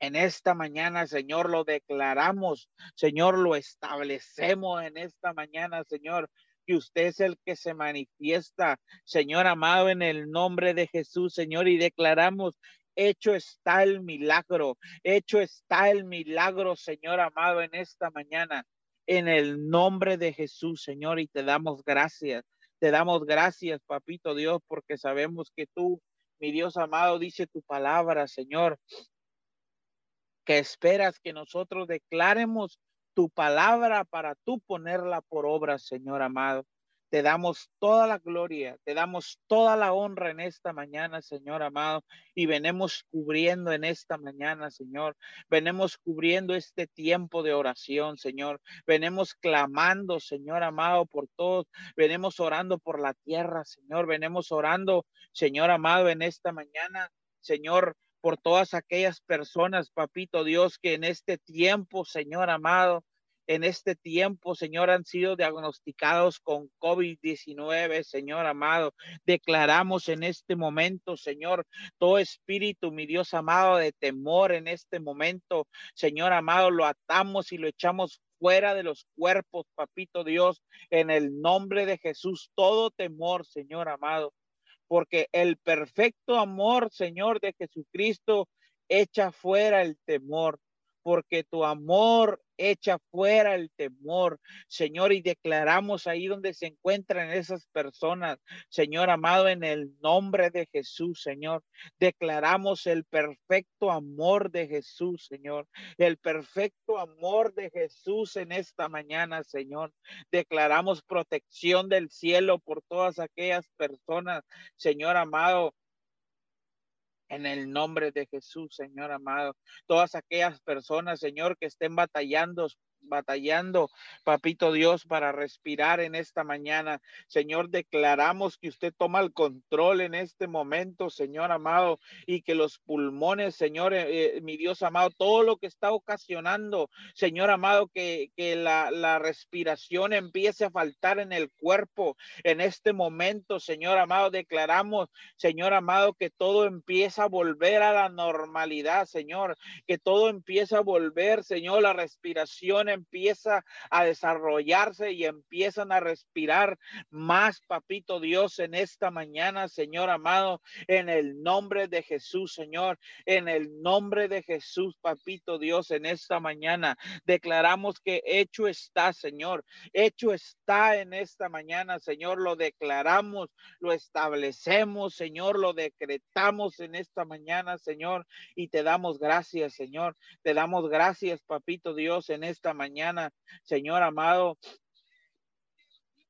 En esta mañana, Señor, lo declaramos, Señor, lo establecemos en esta mañana, Señor, que usted es el que se manifiesta, Señor amado, en el nombre de Jesús, Señor, y declaramos hecho está el milagro, hecho está el milagro, Señor amado, en esta mañana, en el nombre de Jesús, Señor, y te damos gracias, te damos gracias, papito Dios, porque sabemos que tú, mi Dios amado, dice tu palabra, Señor, que esperas que nosotros declaremos tu palabra para tú ponerla por obra, Señor amado. Te damos toda la gloria, te damos toda la honra en esta mañana, Señor amado, y venemos cubriendo en esta mañana, Señor. Venemos cubriendo este tiempo de oración, Señor. Venemos clamando, Señor amado, por todos. Venemos orando por la tierra, Señor. Venemos orando, Señor amado, en esta mañana, Señor, por todas aquellas personas, papito Dios, que en este tiempo, Señor amado, en este tiempo, Señor, han sido diagnosticados con COVID-19, Señor amado. Declaramos en este momento, Señor, todo espíritu, mi Dios amado, de temor en este momento, Señor amado, lo atamos y lo echamos fuera de los cuerpos, papito Dios, en el nombre de Jesús, todo temor, Señor amado, porque el perfecto amor, Señor, de Jesucristo echa fuera el temor, porque tu amor echa fuera el temor, Señor, y declaramos ahí donde se encuentran esas personas, Señor amado, en el nombre de Jesús, Señor. Declaramos el perfecto amor de Jesús, Señor, el perfecto amor de Jesús en esta mañana, Señor. Declaramos protección del cielo por todas aquellas personas, Señor amado, en el nombre de Jesús, Señor amado. Todas aquellas personas, Señor, que estén batallando batallando, papito Dios, para respirar en esta mañana. Señor, declaramos que usted toma el control en este momento, Señor amado, y que los pulmones, Señor, eh, eh, mi Dios amado, todo lo que está ocasionando, Señor amado, que, que la, la respiración empiece a faltar en el cuerpo en este momento, Señor amado, declaramos, Señor amado, que todo empieza a volver a la normalidad, Señor, que todo empieza a volver, Señor, la respiración empieza a desarrollarse y empiezan a respirar más, papito Dios, en esta mañana, Señor amado, en el nombre de Jesús, Señor, en el nombre de Jesús, papito Dios, en esta mañana declaramos que hecho está, Señor, hecho está en esta mañana, Señor, lo declaramos, lo establecemos, Señor, lo decretamos en esta mañana, Señor, y te damos gracias, Señor, te damos gracias, papito Dios, en esta mañana, Señor amado.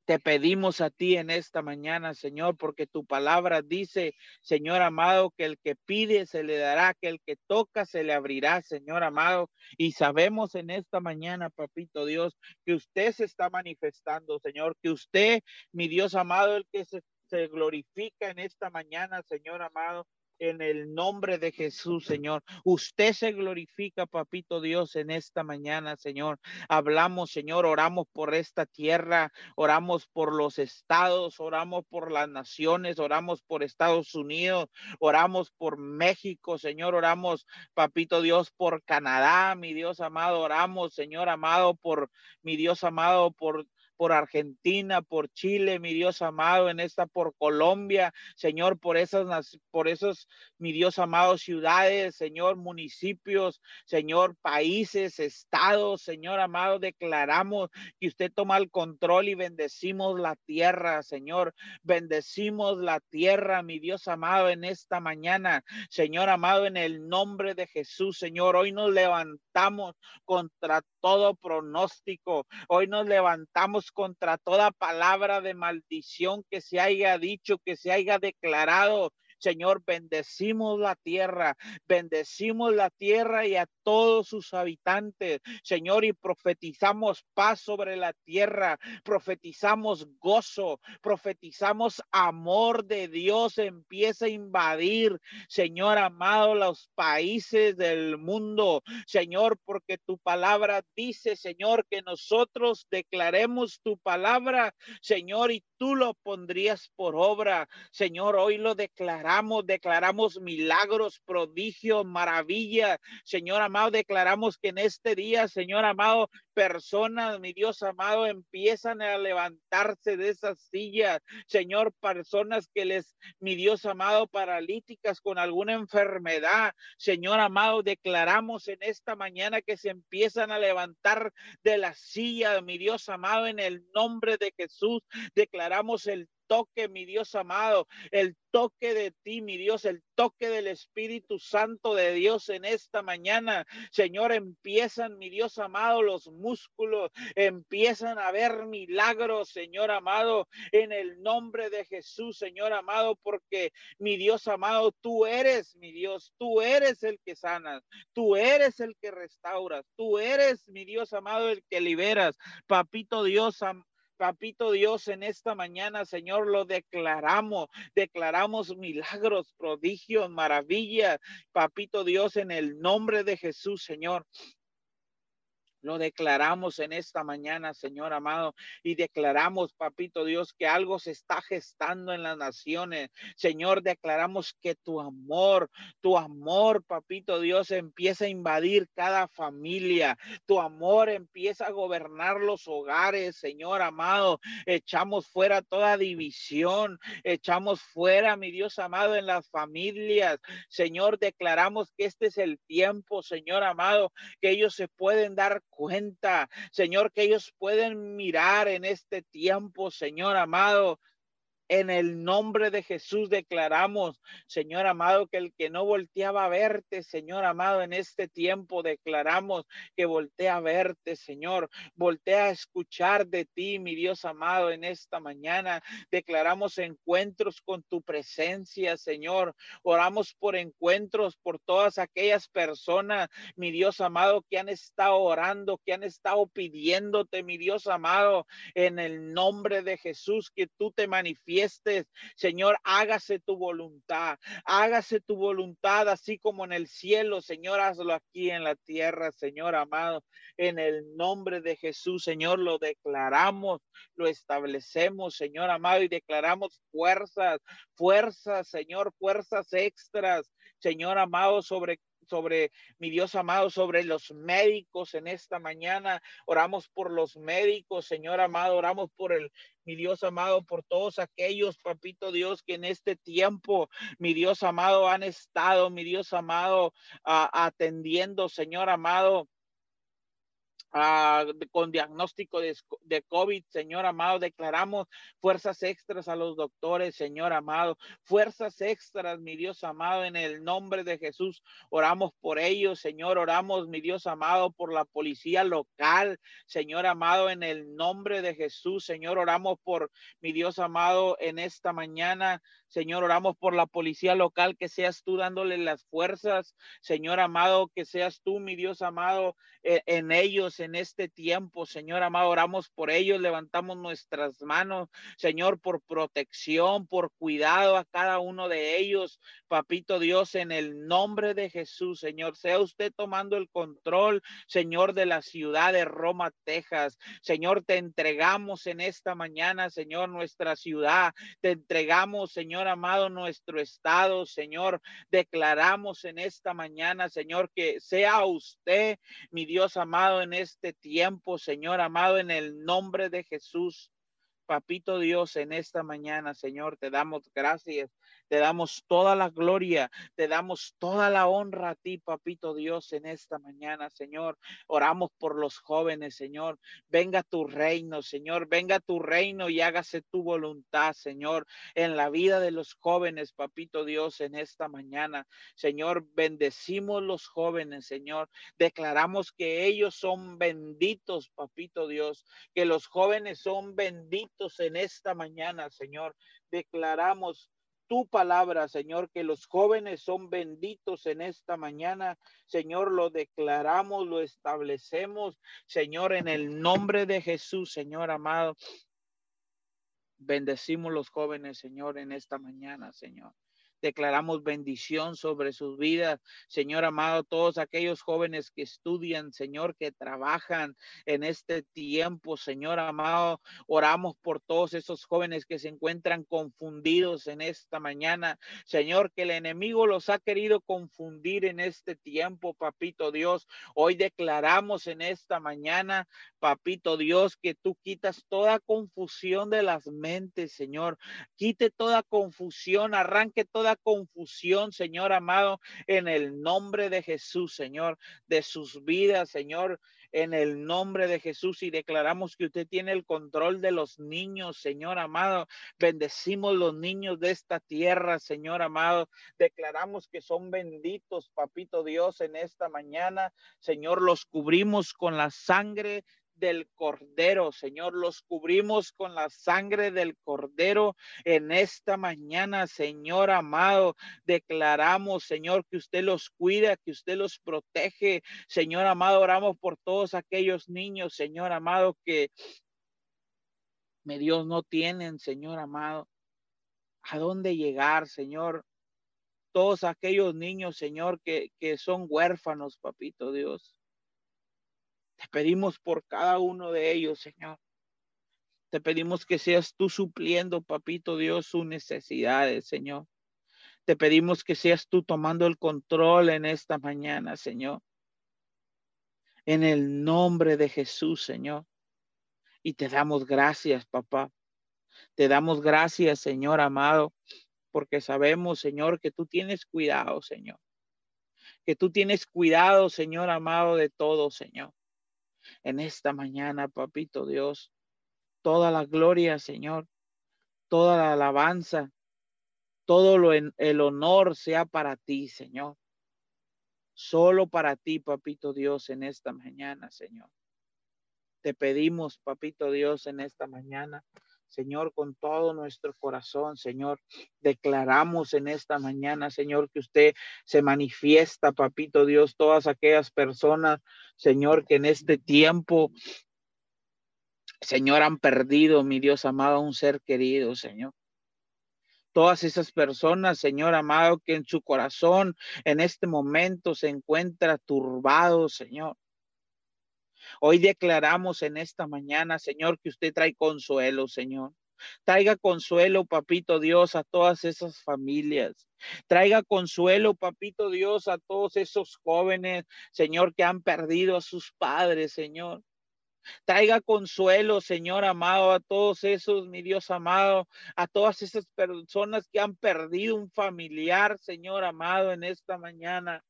Te pedimos a ti en esta mañana, Señor, porque tu palabra dice, Señor amado, que el que pide se le dará, que el que toca se le abrirá, Señor amado. Y sabemos en esta mañana, papito Dios, que usted se está manifestando, Señor, que usted, mi Dios amado, el que se, se glorifica en esta mañana, Señor amado, en el nombre de Jesús, Señor. Usted se glorifica, papito Dios, en esta mañana, Señor. Hablamos, Señor, oramos por esta tierra, oramos por los estados, oramos por las naciones, oramos por Estados Unidos, oramos por México, Señor, oramos, papito Dios, por Canadá, mi Dios amado, oramos, Señor amado, por mi Dios amado, por por Argentina, por Chile, mi Dios amado, en esta por Colombia, Señor, por esas, por esos, mi Dios amado, ciudades, Señor, municipios, Señor, países, estados, Señor amado, declaramos que usted toma el control y bendecimos la tierra, Señor, bendecimos la tierra, mi Dios amado, en esta mañana, Señor amado, en el nombre de Jesús, Señor, hoy nos levantamos contra todo pronóstico, hoy nos levantamos contra toda palabra de maldición que se haya dicho, que se haya declarado Señor, bendecimos la tierra, bendecimos la tierra y a todos sus habitantes, Señor, y profetizamos paz sobre la tierra, profetizamos gozo, profetizamos amor de Dios, empieza a invadir, Señor amado, los países del mundo, Señor, porque tu palabra dice, Señor, que nosotros declaremos tu palabra, Señor, y tú lo pondrías por obra, Señor, hoy lo declaramos declaramos, milagros, prodigios, maravillas. Señor amado, declaramos que en este día, Señor amado, personas, mi Dios amado, empiezan a levantarse de esas sillas. Señor, personas que les, mi Dios amado, paralíticas con alguna enfermedad. Señor amado, declaramos en esta mañana que se empiezan a levantar de la silla, mi Dios amado, en el nombre de Jesús. Declaramos el toque, mi Dios amado, el toque de ti, mi Dios, el toque del Espíritu Santo de Dios en esta mañana. Señor, empiezan, mi Dios amado, los músculos, empiezan a ver milagros, Señor amado, en el nombre de Jesús, Señor amado, porque mi Dios amado, tú eres mi Dios, tú eres el que sanas, tú eres el que restauras, tú eres mi Dios amado, el que liberas. Papito Dios, Papito Dios, en esta mañana, Señor, lo declaramos, declaramos milagros, prodigios, maravillas. Papito Dios, en el nombre de Jesús, Señor. Lo declaramos en esta mañana, Señor amado, y declaramos, papito Dios, que algo se está gestando en las naciones. Señor, declaramos que tu amor, tu amor, papito Dios, empieza a invadir cada familia. Tu amor empieza a gobernar los hogares, Señor amado. Echamos fuera toda división, echamos fuera, mi Dios amado, en las familias. Señor, declaramos que este es el tiempo, Señor amado, que ellos se pueden dar cuenta, Señor, que ellos pueden mirar en este tiempo, Señor amado, en el nombre de Jesús declaramos, Señor amado, que el que no volteaba a verte, Señor amado, en este tiempo declaramos que voltea a verte, Señor. Voltea a escuchar de ti, mi Dios amado, en esta mañana. Declaramos encuentros con tu presencia, Señor. Oramos por encuentros por todas aquellas personas, mi Dios amado, que han estado orando, que han estado pidiéndote, mi Dios amado, en el nombre de Jesús, que tú te manifiestes Señor, hágase tu voluntad, hágase tu voluntad, así como en el cielo, Señor, hazlo aquí en la tierra, Señor amado, en el nombre de Jesús, Señor, lo declaramos, lo establecemos, Señor amado, y declaramos fuerzas, fuerzas, Señor, fuerzas extras, Señor amado, sobre sobre mi Dios amado, sobre los médicos en esta mañana. Oramos por los médicos, Señor amado, oramos por el, mi Dios amado, por todos aquellos, papito Dios, que en este tiempo, mi Dios amado, han estado, mi Dios amado, atendiendo, Señor amado Ah, con diagnóstico de, de, COVID, Señor amado, declaramos fuerzas extras a los doctores, Señor amado, fuerzas extras, mi Dios amado, en el nombre de Jesús, oramos por ellos, Señor, oramos, mi Dios amado, por la policía local, Señor amado, en el nombre de Jesús, Señor, oramos por mi Dios amado en esta mañana, Señor, oramos por la policía local, que seas tú dándole las fuerzas, Señor amado, que seas tú, mi Dios amado, e, en ellos en este tiempo, Señor amado, oramos por ellos, levantamos nuestras manos, Señor, por protección, por cuidado a cada uno de ellos, papito Dios, en el nombre de Jesús, Señor, sea usted tomando el control, Señor, de la ciudad de Roma, Texas. Señor, te entregamos en esta mañana, Señor, nuestra ciudad, te entregamos, Señor, Amado, nuestro estado, Señor. Declaramos en esta mañana, Señor, que sea usted, mi Dios amado, en este tiempo, Señor amado, en el nombre de Jesús. Papito Dios, en esta mañana, Señor, te damos gracias te damos toda la gloria, te damos toda la honra a ti, papito Dios, en esta mañana, Señor. Oramos por los jóvenes, Señor. Venga tu reino, Señor. Venga tu reino y hágase tu voluntad, Señor, en la vida de los jóvenes, papito Dios, en esta mañana. Señor, bendecimos los jóvenes, Señor. Declaramos que ellos son benditos, papito Dios, que los jóvenes son benditos en esta mañana, Señor. Declaramos tu palabra, Señor, que los jóvenes son benditos en esta mañana. Señor, lo declaramos, lo establecemos, Señor, en el nombre de Jesús, Señor amado. Bendecimos los jóvenes, Señor, en esta mañana, Señor. Declaramos bendición sobre sus vidas. Señor amado, todos aquellos jóvenes que estudian, Señor, que trabajan en este tiempo, Señor amado, oramos por todos esos jóvenes que se encuentran confundidos en esta mañana. Señor, que el enemigo los ha querido confundir en este tiempo, papito Dios. Hoy declaramos en esta mañana, papito Dios, que tú quitas toda confusión de las mentes, Señor. Quite toda confusión, arranque toda confusión, Señor amado, en el nombre de Jesús, Señor, de sus vidas, Señor, en el nombre de Jesús y declaramos que usted tiene el control de los niños, Señor amado. Bendecimos los niños de esta tierra, Señor amado. Declaramos que son benditos, papito Dios, en esta mañana. Señor, los cubrimos con la sangre del Cordero. Señor, los cubrimos con la sangre del Cordero en esta mañana, Señor amado. Declaramos, Señor, que usted los cuida, que usted los protege. Señor amado, oramos por todos aquellos niños, Señor amado, que me Dios no tienen, Señor amado, a dónde llegar, Señor. Todos aquellos niños, Señor, que, que son huérfanos, papito Dios. Te pedimos por cada uno de ellos, Señor. Te pedimos que seas tú supliendo, papito Dios, sus necesidades, Señor. Te pedimos que seas tú tomando el control en esta mañana, Señor. En el nombre de Jesús, Señor. Y te damos gracias, papá. Te damos gracias, Señor amado, porque sabemos, Señor, que tú tienes cuidado, Señor. Que tú tienes cuidado, Señor amado, de todo, Señor en esta mañana, papito Dios. Toda la gloria, Señor, toda la alabanza, todo lo en, el honor sea para ti, Señor. Solo para ti, papito Dios, en esta mañana, Señor. Te pedimos, papito Dios, en esta mañana Señor, con todo nuestro corazón, Señor, declaramos en esta mañana, Señor, que usted se manifiesta, papito Dios, todas aquellas personas, Señor, que en este tiempo, Señor, han perdido, mi Dios amado, un ser querido, Señor todas esas personas, Señor amado, que en su corazón en este momento se encuentra turbado, Señor. Hoy declaramos en esta mañana, Señor, que usted trae consuelo, Señor. Traiga consuelo, papito Dios, a todas esas familias. Traiga consuelo, papito Dios, a todos esos jóvenes, Señor, que han perdido a sus padres, Señor. Traiga consuelo, Señor amado, a todos esos, mi Dios amado, a todas esas personas que han perdido un familiar, Señor amado, en esta mañana.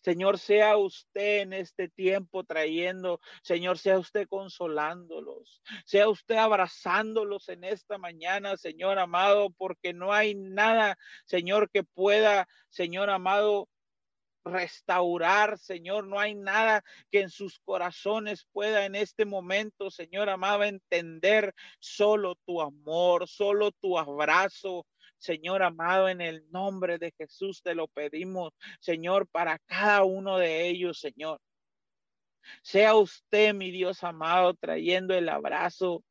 Señor, sea usted en este tiempo trayendo, Señor, sea usted consolándolos, sea usted abrazándolos en esta mañana, Señor amado, porque no hay nada, Señor, que pueda, Señor amado, restaurar, Señor. No hay nada que en sus corazones pueda en este momento, Señor amado, entender solo tu amor, solo tu abrazo, Señor amado, en el nombre de Jesús te lo pedimos, Señor, para cada uno de ellos, Señor. Sea usted, mi Dios amado, trayendo el abrazo.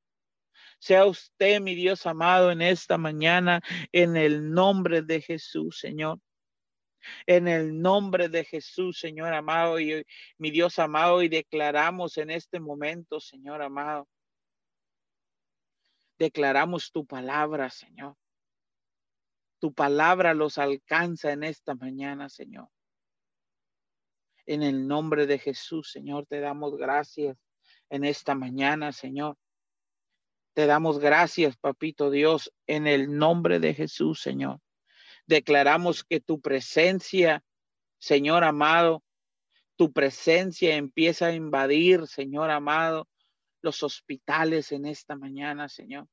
Sea usted, mi Dios amado, en esta mañana, en el nombre de Jesús, Señor. En el nombre de Jesús, Señor amado, y mi Dios amado, y declaramos en este momento, Señor amado, declaramos tu palabra, Señor. Tu palabra los alcanza en esta mañana, Señor. En el nombre de Jesús, Señor, te damos gracias en esta mañana, Señor. Te damos gracias, papito Dios, en el nombre de Jesús, Señor. Declaramos que tu presencia, Señor amado, tu presencia empieza a invadir, Señor amado, los hospitales en esta mañana, Señor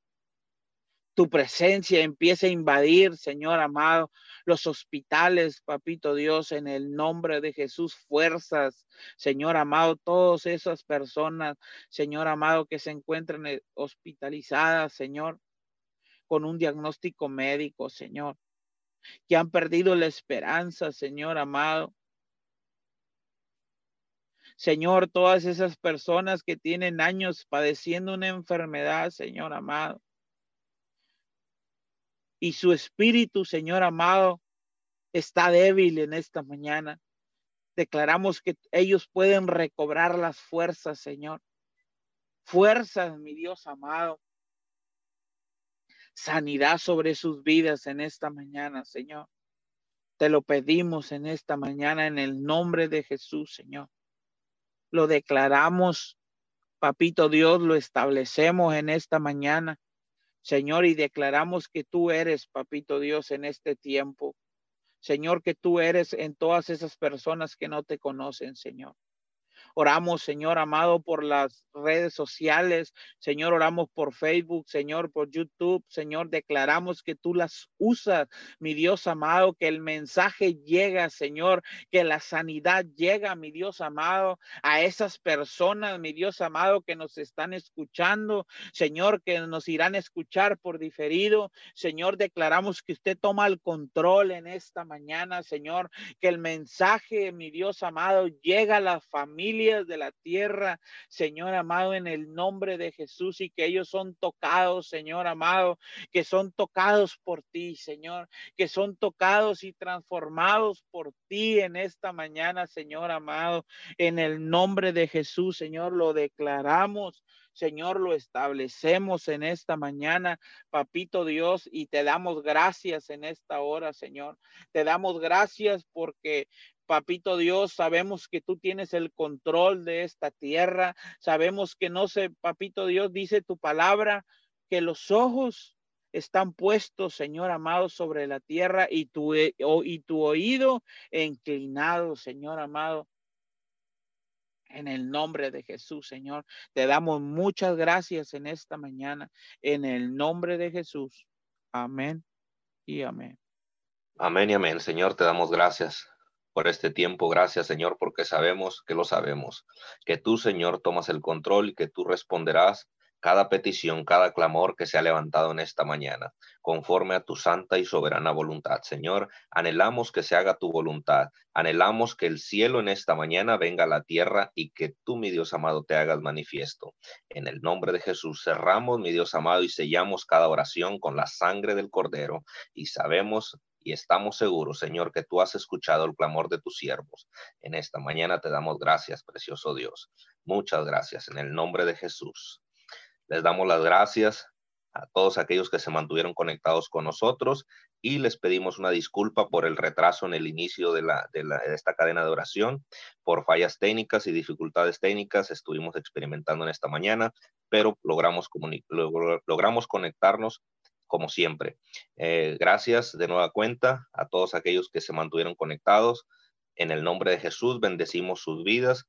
tu presencia empiece a invadir, Señor amado, los hospitales, papito Dios, en el nombre de Jesús, fuerzas, Señor amado, todas esas personas, Señor amado, que se encuentran eh, hospitalizadas, Señor, con un diagnóstico médico, Señor, que han perdido la esperanza, Señor amado. Señor, todas esas personas que tienen años padeciendo una enfermedad, Señor amado y su espíritu, Señor amado, está débil en esta mañana. Declaramos que ellos pueden recobrar las fuerzas, Señor. Fuerzas, mi Dios amado. Sanidad sobre sus vidas en esta mañana, Señor. Te lo pedimos en esta mañana en el nombre de Jesús, Señor. Lo declaramos, papito Dios, lo establecemos en esta mañana. Señor, y declaramos que tú eres, papito Dios, en este tiempo. Señor, que tú eres en todas esas personas que no te conocen, Señor. Oramos, Señor amado, por las redes sociales. Señor, oramos por Facebook, Señor, por YouTube. Señor, declaramos que tú las usas, mi Dios amado, que el mensaje llega, Señor, que la sanidad llega, mi Dios amado, a esas personas, mi Dios amado, que nos están escuchando. Señor, que nos irán a escuchar por diferido. Señor, declaramos que usted toma el control en esta mañana, Señor, que el mensaje, mi Dios amado, llega a la familia de la tierra, Señor amado, en el nombre de Jesús y que ellos son tocados, Señor amado, que son tocados por ti, Señor, que son tocados y transformados por ti en esta mañana, Señor amado, en el nombre de Jesús, Señor, lo declaramos. Señor, lo establecemos en esta mañana, papito Dios, y te damos gracias en esta hora, Señor. Te damos gracias porque Papito Dios, sabemos que tú tienes el control de esta tierra. Sabemos que no sé, Papito Dios, dice tu palabra, que los ojos están puestos, Señor amado, sobre la tierra y tu, eh, y tu oído inclinado, Señor amado, en el nombre de Jesús, Señor, te damos muchas gracias en esta mañana. En el nombre de Jesús. Amén y amén. Amén y amén. Señor, te damos gracias por este tiempo. Gracias, Señor, porque sabemos que lo sabemos. Que tú, Señor, tomas el control y que tú responderás cada petición, cada clamor que se ha levantado en esta mañana, conforme a tu santa y soberana voluntad. Señor, anhelamos que se haga tu voluntad, anhelamos que el cielo en esta mañana venga a la tierra y que tú, mi Dios amado, te hagas manifiesto. En el nombre de Jesús cerramos, mi Dios amado, y sellamos cada oración con la sangre del Cordero y sabemos y estamos seguros, Señor, que tú has escuchado el clamor de tus siervos. En esta mañana te damos gracias, precioso Dios. Muchas gracias en el nombre de Jesús. Les damos las gracias a todos aquellos que se mantuvieron conectados con nosotros y les pedimos una disculpa por el retraso en el inicio de, la, de, esta cadena de oración, por fallas técnicas y dificultades técnicas. Estuvimos experimentando en esta mañana, pero logramos, logramos conectarnos como siempre. Eh, gracias de nueva cuenta a todos aquellos que se mantuvieron conectados. En el nombre de Jesús bendecimos sus vidas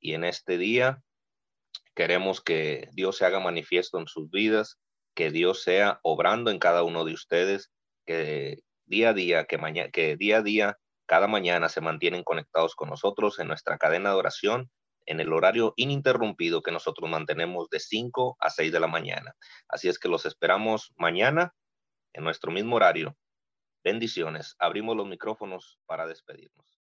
y en este día Queremos que Dios se haga manifiesto en sus vidas, que Dios sea obrando en cada uno de ustedes, que día a día, que, mañana, que día a día, cada mañana se mantienen conectados con nosotros en nuestra cadena de oración, en el horario ininterrumpido que nosotros mantenemos de 5 a 6 de la mañana. Así es que los esperamos mañana en nuestro mismo horario. Bendiciones. Abrimos los micrófonos para despedirnos.